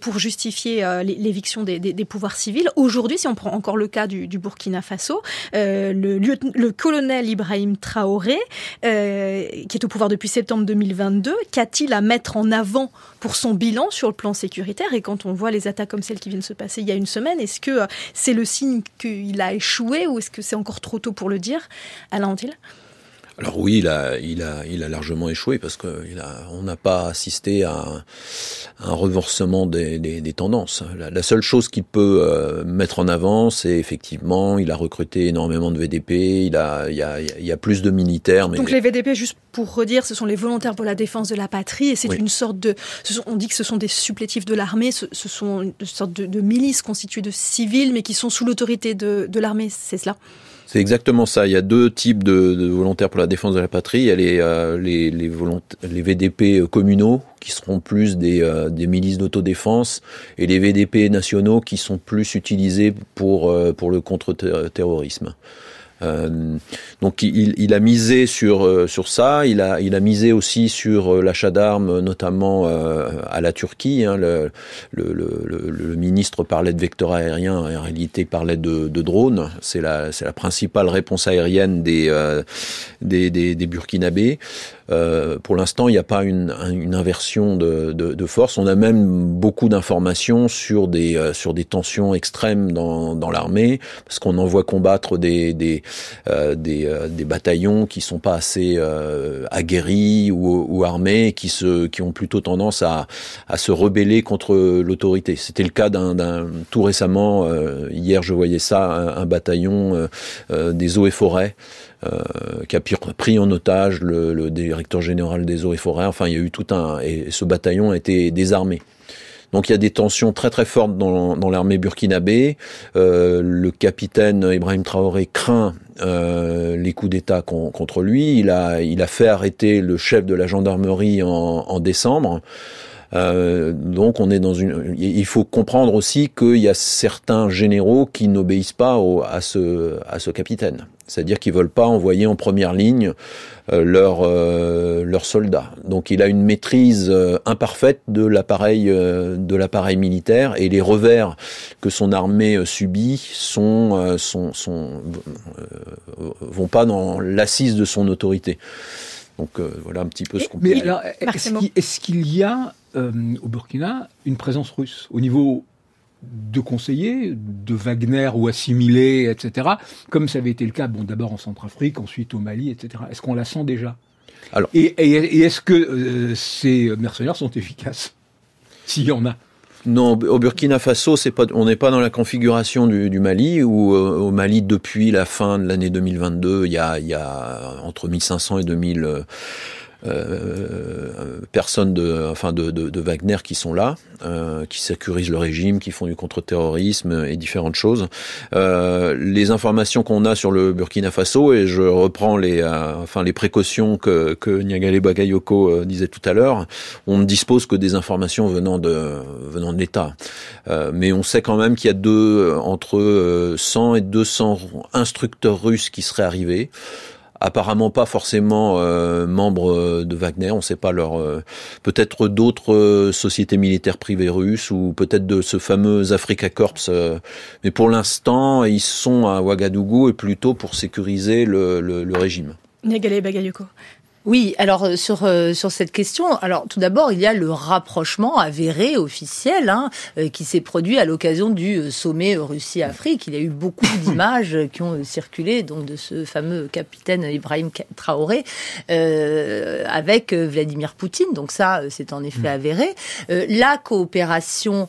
pour justifier l'éviction des, pouvoirs civils. Aujourd'hui, si on prend encore le cas du, du Burkina Faso, le, le, colonel Ibrahim Traoré, qui est au pouvoir depuis septembre 2022, qu'a-t-il à mettre en avant pour son bilan sur le plan sécuritaire. Et quand on voit les attaques comme celles qui viennent se passer il y a une semaine, est-ce que euh, c'est le signe qu'il a échoué ou est-ce que c'est encore trop tôt pour le dire? Alain Antil? Alors oui, il a, il a, il a largement échoué parce qu'on n'a pas assisté à un, un renversement des, des, des, tendances. La, seule chose qu'il peut euh, mettre en avant, c'est effectivement, il a recruté énormément de VDP, il a, il y a, il y a plus de militaires. Mais... Donc les VDP, juste pour redire, ce sont les volontaires pour la défense de la patrie et c'est une sorte de, on dit que ce sont des supplétifs de l'armée, ce, sont une sorte de, de milices constituées de civils mais qui sont sous l'autorité de, de l'armée, c'est cela? C'est exactement ça. Il y a deux types de, de, volontaires pour la défense de la patrie. Il y a les, euh, les, les, les, VDP communaux, qui seront plus des, euh, des milices d'autodéfense, et les VDP nationaux, qui sont plus utilisés pour, euh, pour le contre-terrorisme. Euh, donc il, il, a misé sur euh, sur ça. Il a il a misé aussi sur euh, l'achat d'armes, notamment à la Turquie. Hein. Le, le, le, le, ministre parlait de vecteurs aériens, en réalité parlait de, de drones. C'est la c'est la principale réponse aérienne des des, des, des Burkinabés. Euh, pour l'instant, il n'y a pas une, une inversion de, de, de, force. On a même beaucoup d'informations sur des euh, sur des tensions extrêmes dans, dans l'armée, parce qu'on envoie combattre des des euh, des, euh, des, bataillons qui sont pas assez aguerris ou, ou, armés, qui se qui ont plutôt tendance à à se rebeller contre l'autorité. C'était le cas d'un tout récemment. hier, je voyais ça, un, un bataillon des eaux et forêts qui a pris en otage le, le, directeur général des eaux et forêts. Enfin, il y a eu tout un et ce bataillon a été désarmé. Donc il y a des tensions très très fortes dans, dans l'armée burkinabé. Euh, le capitaine Ibrahim Traoré craint euh, les coups d'État contre lui. Il a, il a fait arrêter le chef de la gendarmerie en, en décembre. Euh, donc on est dans une. Il faut comprendre aussi qu'il y a certains généraux qui n'obéissent pas au, à ce à ce capitaine. C'est-à-dire qu'ils veulent pas envoyer en première ligne euh, leurs euh, leurs soldats. Donc il a une maîtrise euh, imparfaite de l'appareil euh, de l'appareil militaire et les revers que son armée subit sont sont, sont vont pas dans l'assise de son autorité. Donc voilà un petit peu ce qu'on peut Mais alors, est-ce qu'il y a euh, au Burkina une présence russe au niveau de conseillers, de Wagner ou assimilés, etc., comme ça avait été le cas, bon, d'abord en Centrafrique, ensuite au Mali, etc. Est-ce qu'on la sent déjà? Alors, et, est-ce que euh, ces mercenaires sont efficaces? S'il y en a non, au Burkina Faso, c'est pas, on n'est pas dans la configuration du, Mali, ou euh, au Mali, depuis la fin de l'année 2022, il y a, il y a entre 1500 et 2000 euh, personnes de, enfin de, de, de, Wagner qui sont là, euh, qui sécurisent le régime, qui font du contre-terrorisme et différentes choses. Euh, les informations qu'on a sur le Burkina Faso, et je reprends les, euh, enfin les précautions que, que Niagale Bagayoko euh, disait tout à l'heure, on ne dispose que des informations venant de, venant de l'État. mais on sait quand même qu'il y a deux, entre 100 et 200 instructeurs russes qui seraient arrivés apparemment pas forcément euh, membres de Wagner, on ne sait pas leur euh, peut-être d'autres euh, sociétés militaires privées russes ou peut-être de ce fameux Africa Corps, mais pour l'instant ils sont à Ouagadougou et plutôt pour sécuriser le, le, le régime. Bagayoko. Oui, alors euh, sur euh, sur cette question, alors tout d'abord il y a le rapprochement avéré officiel hein, euh, qui s'est produit à l'occasion du sommet Russie-Afrique. Il y a eu beaucoup d'images qui ont circulé donc de ce fameux capitaine Ibrahim Traoré avec Vladimir Poutine. Donc ça c'est en effet mm. avéré. la coopération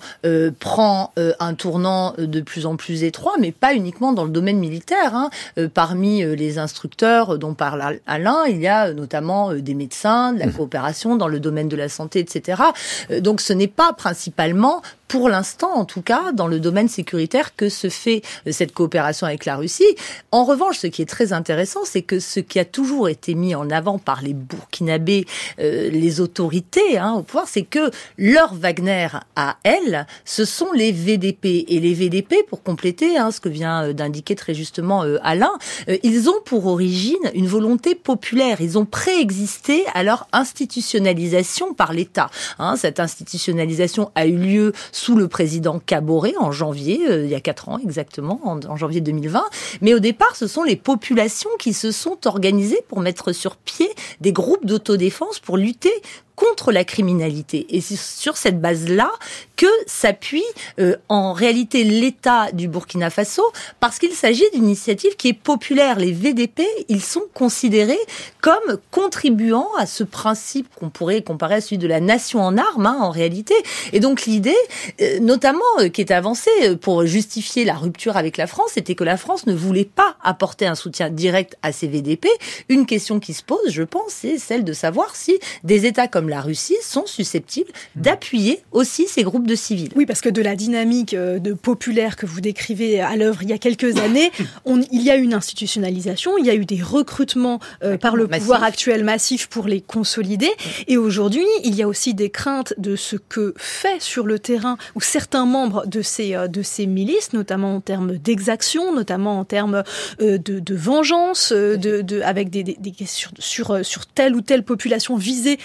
prend un tournant de plus en plus étroit, mais pas uniquement dans le domaine militaire. Hein. parmi les instructeurs dont parle Alain, il y a notamment euh, des médecins, de la mmh. coopération dans le domaine de la santé, etc. Euh, donc ce n'est pas principalement pour l'instant, en tout cas, dans le domaine sécuritaire, que se fait euh, cette coopération avec la Russie. En revanche, ce qui est très intéressant, c'est que ce qui a toujours été mis en avant par les Burkinabés, les autorités hein, au pouvoir, c'est que leur Wagner à elles, ce sont les VDP. Et les VDP, pour compléter hein, ce que vient d'indiquer très justement Alain, ils ont pour origine une volonté populaire. Ils ont préexisté à leur institutionnalisation par l'État. Hein, cette institutionnalisation a eu lieu sous le président Caboret en janvier, euh, il y a quatre ans exactement, en, en, janvier 2020. Mais au départ, ce sont les populations qui se sont organisées pour mettre sur pied des groupes d'autodéfense pour lutter contre la criminalité. Et c'est sur cette base-là que s'appuie euh, en réalité l'État du Burkina Faso, parce qu'il s'agit d'une initiative qui est populaire. Les VDP, ils sont considérés comme contribuant à ce principe qu'on pourrait comparer à celui de la nation en armes, hein, en réalité. Et donc l'idée, euh, notamment, euh, qui est avancée pour justifier la rupture avec la France, c'était que la France ne voulait pas apporter un soutien direct à ces VDP. Une question qui se pose, je pense, c'est celle de savoir si des États comme la Russie sont susceptibles d'appuyer aussi ces groupes de civils. Oui, parce que de la dynamique euh, de populaire que vous décrivez à l'œuvre il y a quelques années, on, il y a une institutionnalisation, il y a eu des recrutements euh, par le pouvoir actuel massif pour les consolider, et aujourd'hui, il y a aussi des craintes de ce que fait sur le terrain ou certains membres de ces euh, de ces milices, notamment en termes d'exaction, notamment en termes de, de vengeance, de, de, avec des, des, des sur, sur, sur telle ou telle population visée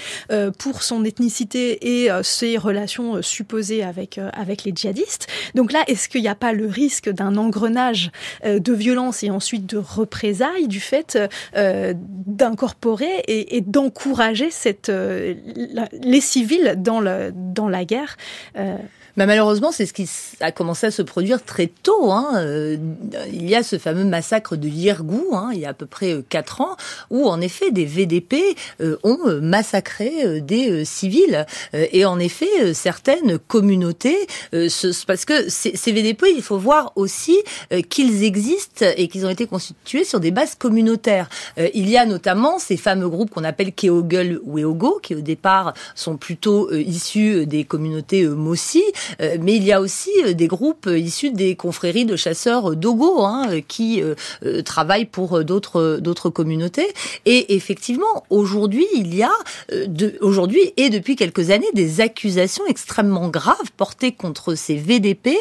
pour son ethnicité et euh, ses relations euh, supposées avec, euh, avec les djihadistes. Donc là, est-ce qu'il n'y a pas le risque d'un engrenage de violence et ensuite de représailles du fait d'incorporer et, d'encourager cette les civils dans, le, dans la guerre bah, malheureusement, c'est ce qui a commencé à se produire très tôt. Hein. Euh, il y a ce fameux massacre de Yirgou, hein, il y a à peu près euh, quatre ans, où en effet des VDP euh, ont massacré des civils. et en effet, certaines communautés, parce que ces, VDP, il faut voir aussi qu'ils existent et qu'ils ont été constitués sur des bases communautaires. il y a notamment ces fameux groupes qu'on appelle Keogul Weogo, qui au départ sont plutôt issus des communautés Mossi, euh, mais il y a aussi euh, des groupes euh, issus des confréries de chasseurs Dogo hein, qui travaillent pour d'autres d'autres communautés. Et effectivement, aujourd'hui, il y a aujourd'hui et depuis quelques années des accusations extrêmement graves portées contre ces VDP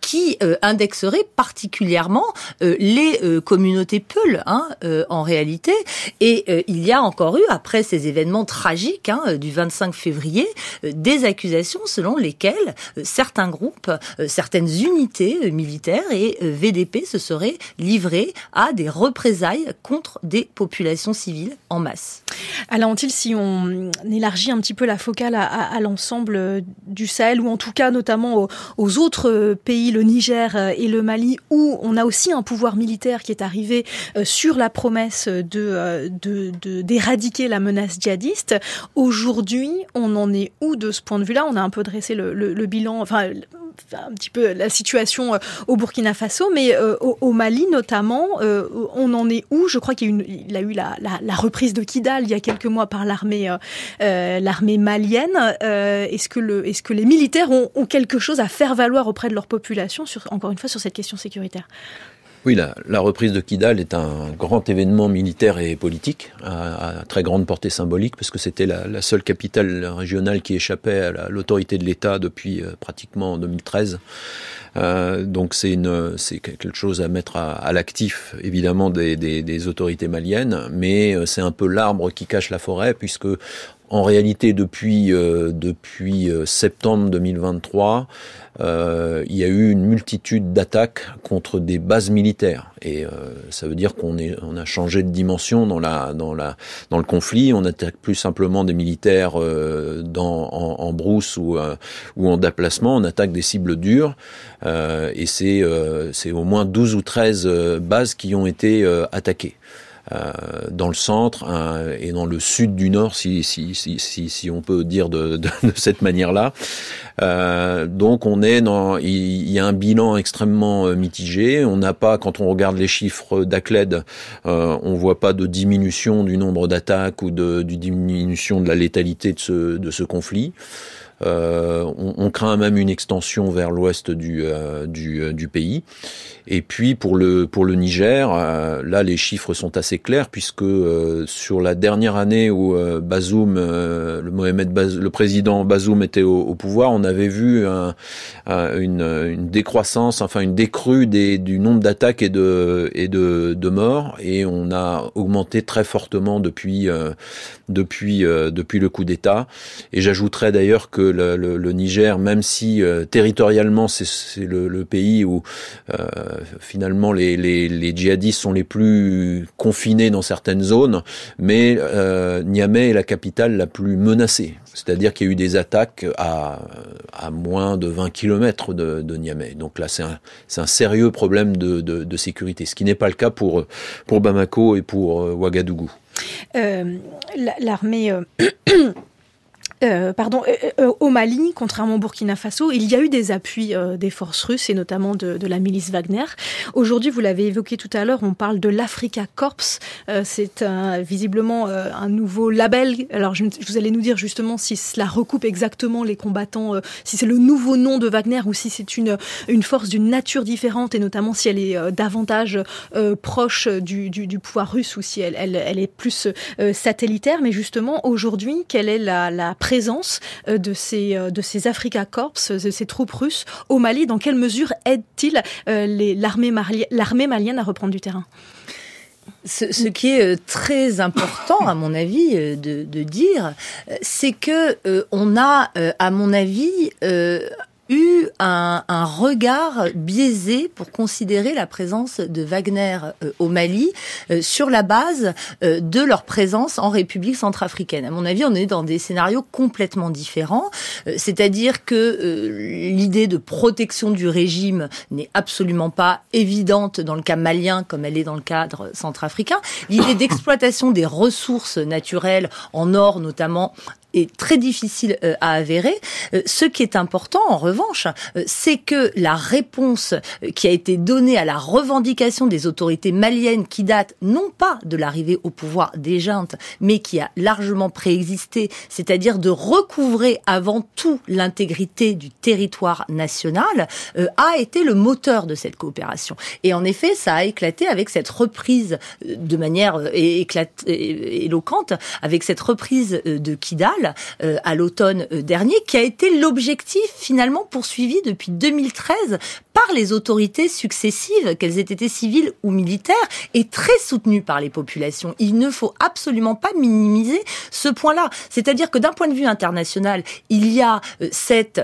qui indexeraient particulièrement les communautés Peul hein, en réalité. Et il y a encore eu, après ces événements tragiques hein, du 25 février, des accusations selon lesquelles certains groupes, euh, certaines unités euh, militaires et euh, VDP se seraient livrés à des représailles contre des populations civiles en masse. Alors, Antil, si on élargit un petit peu la focale à, l'ensemble du Sahel, ou en tout cas notamment aux, autres pays, le Niger et le Mali, où on a aussi un pouvoir militaire qui est arrivé sur la promesse de d'éradiquer la menace djihadiste. Aujourd'hui, on en est où de ce point de vue-là? On a un peu dressé le bilan enfin un petit peu la situation euh, au Burkina Faso, mais euh, au, Mali notamment, euh, on en est où? Je crois qu'il a, a, eu la, reprise de Kidal il y a quelques mois par l'armée malienne. est-ce que le est-ce que les militaires ont, ont, quelque chose à faire valoir auprès de leur population sur encore une fois sur cette question sécuritaire? Oui, la, reprise de Kidal est un grand événement militaire et politique, à, très grande portée symbolique, parce que c'était la, seule capitale régionale qui échappait à l'autorité de l'État depuis euh, pratiquement 2013. Euh, donc c'est quelque chose à mettre à, l'actif évidemment des, des, autorités maliennes, mais euh, c'est un peu l'arbre qui cache la forêt puisque en réalité, depuis, euh, depuis euh, septembre 2023, euh, il y a eu une multitude d'attaques contre des bases militaires. Et ça veut dire qu'on on a changé de dimension dans, la, dans, la, dans le conflit. On attaque plus simplement des militaires dans, en, en, brousse ou, ou en déplacement. On attaque des cibles dures. et c'est c'est au moins 12 ou 13 bases qui ont été attaquées. Euh, dans le centre et dans le sud du nord, si, si, si, si, on peut dire de, de, cette manière-là. Euh, donc on est dans, il y a un bilan extrêmement euh, mitigé. On n'a pas, quand on regarde les chiffres d'ACLED, euh, on voit pas de diminution du nombre d'attaques ou de, de, diminution de la létalité de ce, de ce conflit. Euh, on, craint même une extension vers l'ouest du, euh, euh, du, pays. Et puis pour le pour le Niger, là les chiffres sont assez clairs puisque sur la dernière année où Bazoum, le le président Bazoum était au, pouvoir, on avait vu un, une, décroissance, enfin une décrue du nombre d'attaques et de et de, de, morts, et on a augmenté très fortement depuis depuis depuis le coup d'État. Et j'ajouterais d'ailleurs que le, Niger, même si euh, territorialement c'est le, pays où euh, finalement les, djihadistes sont les plus confinés dans certaines zones, mais euh, Niamey est la capitale la plus menacée. C'est-à-dire qu'il y a eu des attaques à, moins de 20 km de, Niamey. Donc là, c'est un, sérieux problème de, sécurité, ce qui n'est pas le cas pour, pour Bamako et pour Ouagadougou. L'armée pardon, euh, euh, au Mali, contrairement au Burkina Faso, il y a eu des appuis des forces russes et notamment de, la milice Wagner. Aujourd'hui, vous l'avez évoqué tout à l'heure, on parle de l'Africa Corps. c'est visiblement un nouveau label. Alors, je, vous allez nous dire justement si cela recoupe exactement les combattants, si c'est le nouveau nom de Wagner ou si c'est une, une force d'une nature différente et notamment si elle est davantage proche du, du, pouvoir russe ou si elle, elle, elle est plus satellitaire. Mais justement, aujourd'hui, quelle est la, la présence euh, de ces, euh, de ces Africa Corps, de ces troupes russes au Mali Dans quelle mesure aide-t-il euh, l'armée malienne à reprendre du terrain? Ce, qui est très important, à mon avis, de, dire, c'est que on a, à mon avis, eu un, un regard biaisé pour considérer la présence de Wagner au Mali sur la base de leur présence en République centrafricaine. À mon avis, on est dans des scénarios complètement différents, c'est-à-dire que l'idée de protection du régime n'est absolument pas évidente dans le cas malien comme elle est dans le cadre centrafricain. L'idée d'exploitation des ressources naturelles en or notamment est très difficile euh, à avérer. Euh, ce qui est important, en revanche, euh, c'est que la réponse qui a été donnée à la revendication des autorités maliennes, qui date non pas de l'arrivée au pouvoir des juntes, mais qui a largement préexisté, c'est-à-dire de recouvrer avant tout l'intégrité du territoire national, a été le moteur de cette coopération. Et en effet, ça a éclaté avec cette reprise de manière éloquente, avec cette reprise de Kidal, euh, à l'automne euh, dernier, qui a été l'objectif finalement poursuivi depuis 2013 par les autorités successives, qu'elles aient été civiles ou militaires, et très soutenu par les populations. Il ne faut absolument pas minimiser ce point-là. C'est-à-dire que d'un point de vue international, il y a euh, cet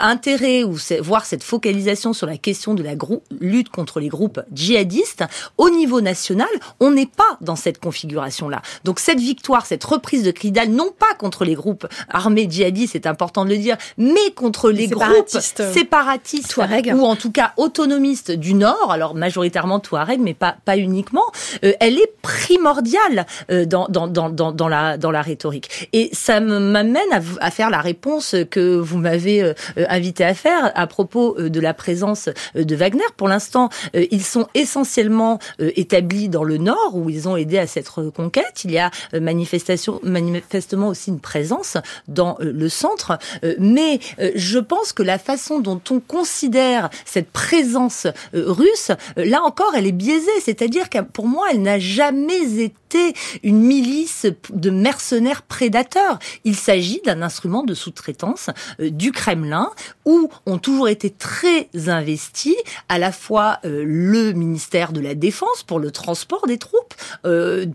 intérêt ou voire cette focalisation sur la question de la lutte contre les groupes djihadistes. Au niveau national, on n'est pas dans cette configuration-là. Donc cette victoire, cette reprise de Kidal, non pas contre les groupes armés djihadistes, c'est important de le dire, mais contre les, groupes séparatistes ou en tout cas autonomistes du Nord, alors majoritairement Touareg, mais pas, pas uniquement, euh, elle est primordiale euh, dans, dans, dans, dans, la, dans la rhétorique. Et ça m'amène à, à, faire la réponse que vous m'avez euh, invité à faire à propos de la présence de Wagner. Pour l'instant, ils sont essentiellement établis dans le Nord, où ils ont aidé à cette reconquête. Il y a manifestation, manifestement aussi une présence dans le centre. Mais je pense que la façon dont on considère cette présence russe, là encore, elle est biaisée. C'est-à-dire que pour moi, elle n'a jamais été une milice de mercenaires prédateurs. Il s'agit d'un instrument de sous-traitance du Kremlin où ont toujours été très investis à la fois le ministère de la Défense pour le transport des troupes,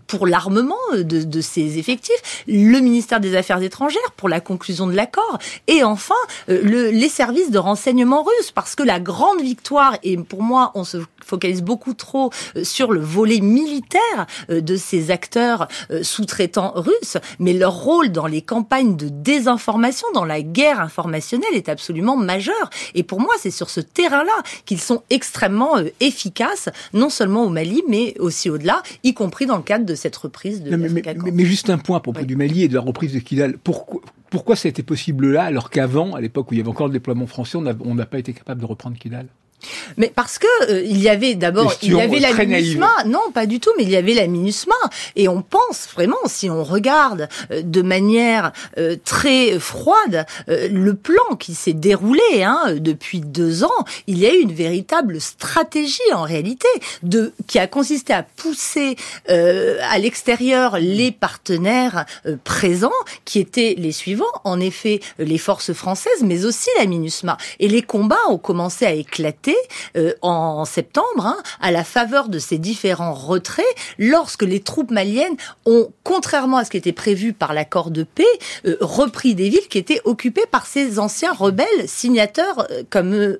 pour l'armement de, de ses effectifs, le ministère des Affaires étrangères pour la conclusion de l'accord, et enfin euh, le, les services de renseignement russes, parce que la grande victoire, et pour moi on se focalise beaucoup trop euh, sur le volet militaire euh, de ces acteurs sous-traitants russes, mais leur rôle dans les campagnes de désinformation, dans la guerre informationnelle est absolument majeur. Et pour moi, c'est sur ce terrain-là qu'ils sont extrêmement efficaces, non seulement au Mali, mais aussi au-delà, y compris dans le cadre de cette reprise de mais, mais, juste un point à propos du Mali et de la reprise de Kidal. Pourquoi, pourquoi ça a été possible là, alors qu'avant, à l'époque où il y avait encore le déploiement français, on n'a pas été capable de reprendre Kidal? Mais parce que euh, il y avait d'abord il y avait la MINUSMA, non pas du tout, mais il y avait la MINUSMA. Et on pense vraiment si on regarde euh, de manière euh, très froide le plan qui s'est déroulé hein, depuis deux ans, il y a eu une véritable stratégie en réalité de qui a consisté à pousser à l'extérieur les partenaires présents qui étaient les suivants, en effet les forces françaises, mais aussi la MINUSMA. Et les combats ont commencé à éclater euh, en septembre, hein, à la faveur de ces différents retraits, lorsque les troupes maliennes ont, contrairement à ce qui était prévu par l'accord de paix, euh, repris des villes qui étaient occupées par ces anciens rebelles signataires euh, comme eux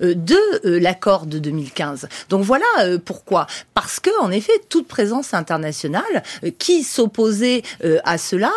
de l'accord de 2015. Donc voilà pourquoi. Parce que en effet, toute présence internationale qui s'opposait à cela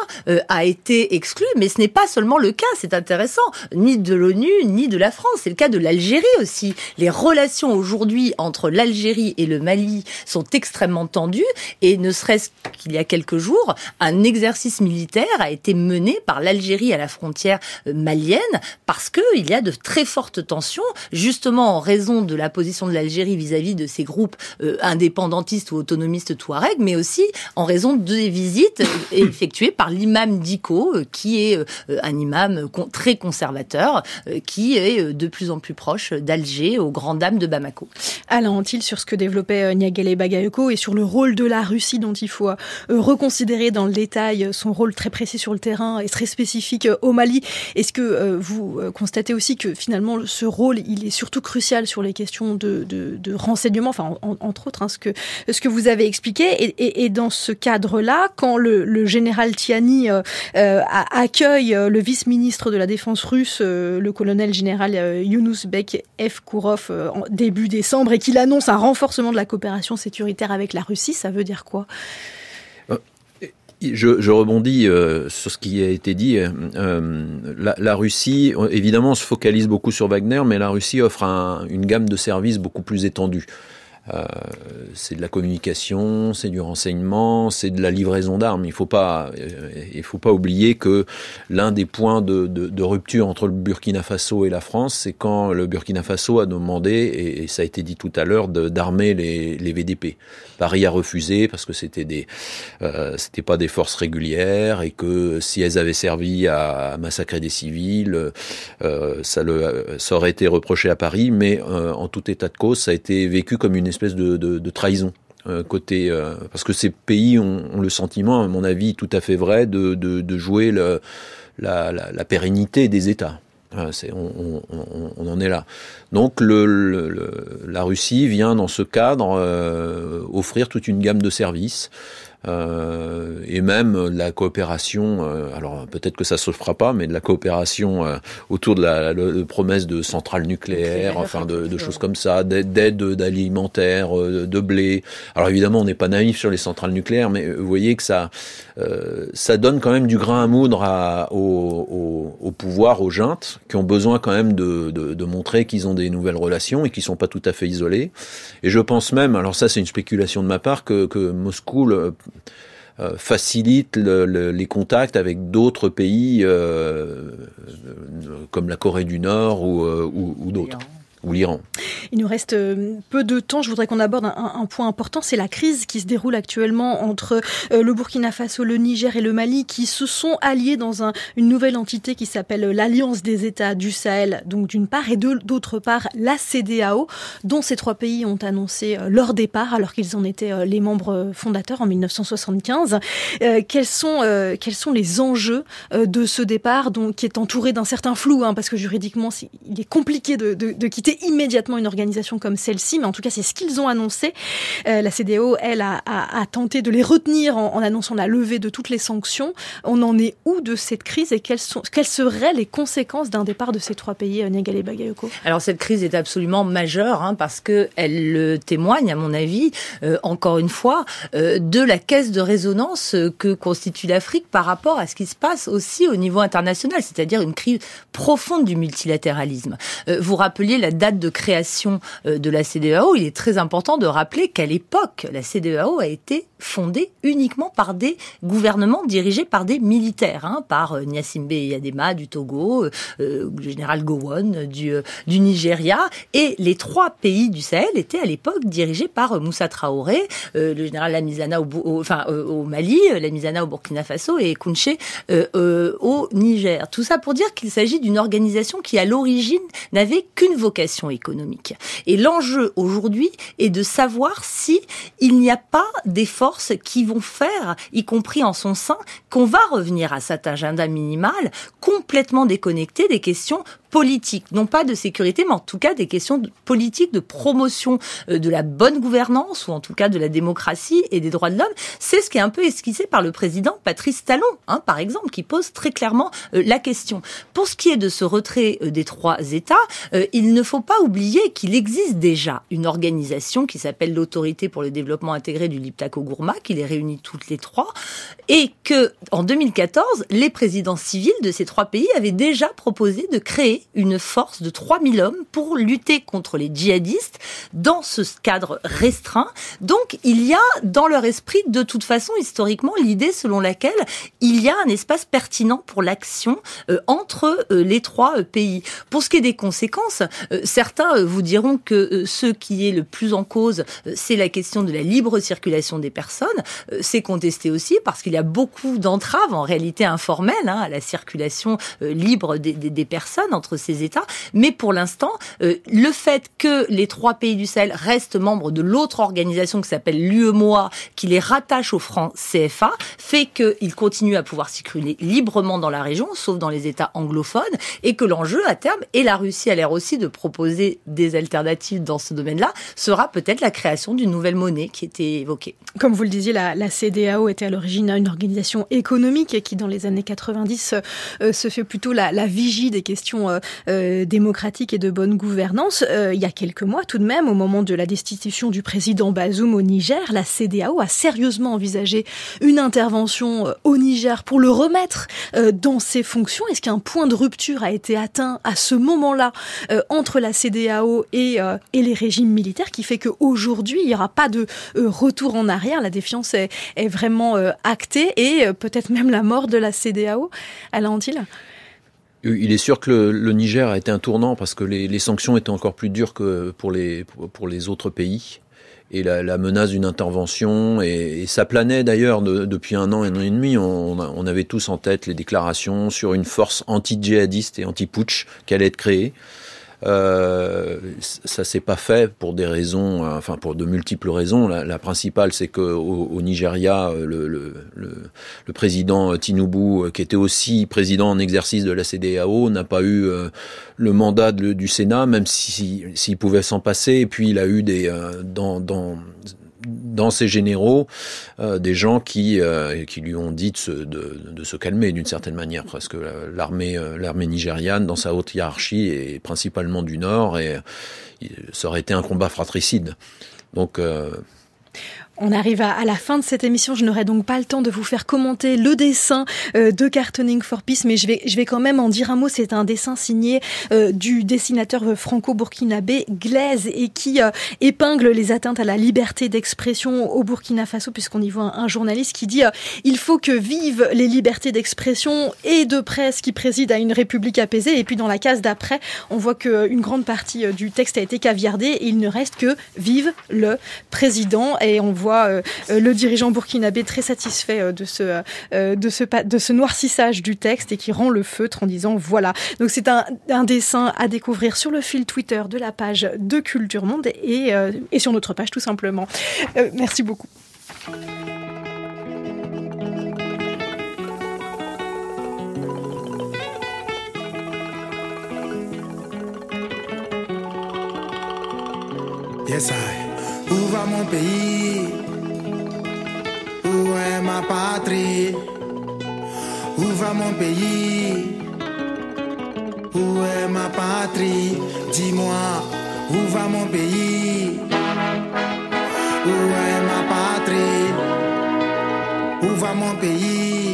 a été exclue, mais ce n'est pas seulement le cas, c'est intéressant, ni de l'ONU, ni de la France. C'est le cas de l'Algérie aussi les relations aujourd'hui entre l'Algérie et le Mali sont extrêmement tendues et ne serait-ce qu'il y a quelques jours, un exercice militaire a été mené par l'Algérie à la frontière euh, malienne parce qu'il y a de très fortes tensions, justement en raison de la position de l'Algérie vis-à-vis de ces groupes euh, indépendantistes ou autonomistes touareg, mais aussi en raison des visites euh, effectuées par l'imam Diko, qui est un imam très conservateur, qui est de plus en plus proche d'Alger aux grandes dames de Bamako. Alain Antil sur ce que développait Niagale Bagayoko et sur le rôle de la Russie dont il faut reconsidérer dans le détail son rôle très précis sur le terrain et très spécifique au Mali? Est-ce que vous constatez aussi que finalement ce rôle il est surtout crucial sur les questions de, renseignement, entre autres hein, ce, que, vous avez expliqué? Et, dans ce cadre-là, quand le, général Tiani accueille le vice-ministre de la Défense russe, le colonel général Yunus Bek Evkourov en début décembre et qu'il annonce un renforcement de la coopération sécuritaire avec la Russie, ça veut dire quoi? Euh, je, rebondis euh, sur ce qui a été dit. Euh, la, Russie, évidemment, se focalise beaucoup sur Wagner, mais la Russie offre un, une gamme de services beaucoup plus étendue. Euh, c'est de la communication, c'est du renseignement, c'est de la livraison d'armes. Il faut pas, euh, faut pas oublier que l'un des points de, rupture entre le Burkina Faso et la France, c'est quand le Burkina Faso a demandé, et, ça a été dit tout à l'heure, d'armer les, VDP. Paris a refusé parce que c'était des, euh, c'était pas des forces régulières et que si elles avaient servi à, massacrer des civils, euh, ça, ça aurait été reproché à Paris. Mais en tout état de cause, ça a été vécu comme une espèce de, de, trahison. Euh, côté euh, parce que ces pays ont, le sentiment, à mon avis, tout à fait vrai, de, de jouer la, la, pérennité des États. on, on, on, en est là. Donc le, la Russie vient dans ce cadre euh, offrir toute une gamme de services. Euh, et même de la coopération. Euh, alors peut-être que ça se fera pas, mais de la coopération euh, autour de la, promesse de centrales nucléaires, enfin de, de, choses comme ça, d'aide d'alimentaire, de blé. Alors évidemment, on n'est pas naïf sur les centrales nucléaires, mais vous voyez que ça, ça donne quand même du grain à moudre à, au, au, au, pouvoir, aux juntes, qui ont besoin quand même de, de, de montrer qu'ils ont des nouvelles relations et qu'ils sont pas tout à fait isolés. Et je pense même, alors ça c'est une spéculation de ma part, que, que Moscou euh, facilite les contacts avec d'autres pays euh, comme la Corée du Nord ou, euh, ou d'autres Il nous reste euh, peu de temps. Je voudrais qu'on aborde un, point important, c'est la crise qui se déroule actuellement entre euh, le Burkina Faso, le Niger et le Mali, qui se sont alliés dans un, une nouvelle entité qui s'appelle l'Alliance des États du Sahel, donc d'une part, et d'autre part la CDAO, dont ces trois pays ont annoncé euh, leur départ alors qu'ils en étaient les membres fondateurs en 1975. quels sont les enjeux de ce départ, qui est entouré d'un certain flou, hein, parce que juridiquement, il est compliqué de quitter immédiatement une organisation comme celle-ci, mais en tout cas c'est ce qu'ils ont annoncé. Euh, la CDO, elle, a, tenté de les retenir en, annonçant la levée de toutes les sanctions. On en est où de cette crise et quelles, seraient les conséquences d'un départ de ces trois pays, euh, Négal et Bagayoko? Alors cette crise est absolument majeure hein, parce que elle témoigne, à mon avis, euh, encore une fois, de la caisse de résonance que constitue l'Afrique par rapport à ce qui se passe aussi au niveau international, c'est-à-dire une crise profonde du multilatéralisme. Vous rappeliez la date de création euh, de la CDAO, il est très important de rappeler qu'à l'époque, la CDAO a été fondée uniquement par des gouvernements dirigés par des militaires, hein, par euh, Nyasimbe Yadema du Togo, euh, le général Gowon du, du Nigeria, et les trois pays du Sahel étaient à l'époque dirigés par Moussa Traoré, le général Lamizana au, enfin, au Mali, Lamizana au Burkina Faso et Kounché au Niger. Tout ça pour dire qu'il s'agit d'une organisation qui à l'origine n'avait qu'une vocation économique. Et l'enjeu aujourd'hui est de savoir si il n'y a pas des forces qui vont faire, y compris en son sein, qu'on va revenir à cet agenda minimal complètement déconnecté des questions politique, non pas de sécurité, mais en tout cas des questions politiques de promotion euh, de la bonne gouvernance ou en tout cas de la démocratie et des droits de l'homme. C'est ce qui est un peu esquissé par le président Patrice Talon, hein, par exemple, qui pose très clairement euh, la question. Pour ce qui est de ce retrait euh, des trois États, il ne faut pas oublier qu'il existe déjà une organisation qui s'appelle l'Autorité pour le développement intégré du Liptako-Gourma, qui les réunit toutes les trois, et que en 2014, les présidents civils de ces trois pays avaient déjà proposé de créer une force de 3000 hommes pour lutter contre les djihadistes dans ce cadre restreint. Donc il y a dans leur esprit de toute façon historiquement l'idée selon laquelle il y a un espace pertinent pour l'action euh, entre euh, les trois euh, pays. Pour ce qui est des conséquences, certains vous diront que ce qui est le plus en cause, c'est la question de la libre circulation des personnes. c'est contesté aussi parce qu'il y a beaucoup d'entraves en réalité informelles hein, à la circulation libre des, des, des, personnes entre ces États. Mais pour l'instant, le fait que les trois pays du Sahel restent membres de l'autre organisation qui s'appelle l'UEMOA, qui les rattache au franc CFA, fait qu'ils continuent à pouvoir circuler librement dans la région, sauf dans les États anglophones, et que l'enjeu à terme, et la Russie a l'air aussi de proposer des alternatives dans ce domaine-là, sera peut-être la création d'une nouvelle monnaie qui était évoquée. Comme vous le disiez, la, la CDAO était à l'origine une organisation économique qui, dans les années 90, euh, se fait plutôt la, la, vigie des questions euh, euh, démocratiques et de bonne gouvernance. Euh, il y a quelques mois, tout de même, au moment de la destitution du président Bazoum au Niger, la CDAO a sérieusement envisagé une intervention euh, au Niger pour le remettre dans ses fonctions. Est-ce qu'un point de rupture a été atteint à ce moment-là entre la CDAO et, les régimes militaires qui fait qu'aujourd'hui, il n'y aura pas de retour en arrière? La défiance est, vraiment actée et peut-être même la mort de la CDAO Alain Antil? Il est sûr que le, Niger a été un tournant parce que les, sanctions étaient encore plus dures que pour les, pour les autres pays et la, menace d'une intervention. Et, et, ça planait d'ailleurs de, depuis un an, un an et demi. On, on, avait tous en tête les déclarations sur une force anti-djihadiste et anti-putsch qui allait être créée. Euh, ça s'est pas fait pour des raisons, euh, enfin pour de multiples raisons. La, principale, c'est que au, Nigeria, euh, le, président Tinubu, qui était aussi président en exercice de la CDAO, n'a pas eu euh, le mandat du Sénat, même s'il si, si pouvait s'en passer. Et puis il a eu des euh, dans, dans dans ses généraux euh, des gens qui euh, qui lui ont dit de se, calmer d'une certaine manière parce que l'armée euh, l'armée nigériane dans sa haute hiérarchie est principalement du nord et ça aurait été un combat fratricide. Donc on arrive à, la fin de cette émission. Je n'aurai donc pas le temps de vous faire commenter le dessin euh, de Cartooning for Peace, mais je vais, quand même en dire un mot. C'est un dessin signé euh, du dessinateur franco-burkinabé Glaise et qui euh, épingle les atteintes à la liberté d'expression au Burkina Faso, puisqu'on y voit un, journaliste qui dit il faut que vivent les libertés d'expression et de presse qui président à une république apaisée. Et puis dans la case d'après, on voit qu'une grande partie du texte a été caviardée et il ne reste que vive le président. Euh, le dirigeant burkinabé très satisfait euh, de ce, euh, de, ce, de ce noircissage du texte et qui rend le feutre en disant voilà. Donc c'est un, un, dessin à découvrir sur le fil Twitter de la page de Culture Monde et, et sur notre page tout simplement. merci beaucoup. Yes, I. Mon pays? Où est ma patrie? Où va mon pays? Où est ma patrie? Dis-moi, où va mon pays? Où est ma patrie? Où va mon pays?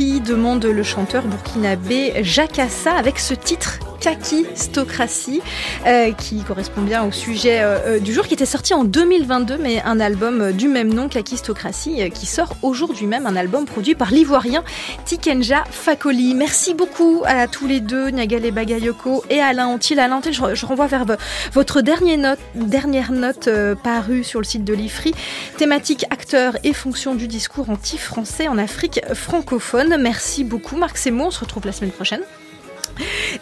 Demande le chanteur burkinabé Jacassa avec ce titre Kakistocratie, euh, qui correspond bien au sujet euh, du jour, qui était sorti en 2022, mais un album du même nom, Kakistocratie, euh, qui sort aujourd'hui même, un album produit par l'ivoirien Tikenja Fakoli. Merci beaucoup à tous les deux, Niagale Bagayoko et Alain Antil. Alain je, renvoie vers votre dernière note, euh, parue sur le site de l'IFRI, thématique acteur et fonction du discours anti-français en Afrique francophone. Merci beaucoup, Marc Semo. On se retrouve la semaine prochaine.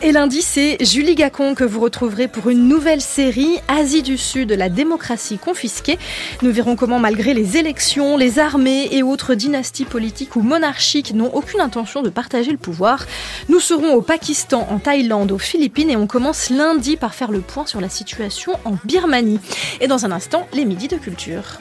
Et lundi, c'est Julie Gacon que vous retrouverez pour une nouvelle série Asie du Sud, la démocratie confisquée. Nous verrons comment, malgré les élections, les armées et autres dynasties politiques ou monarchiques n'ont aucune intention de partager le pouvoir, nous serons au Pakistan, en Thaïlande, aux Philippines et on commence lundi par faire le point sur la situation en Birmanie. Et dans un instant, les midis de culture.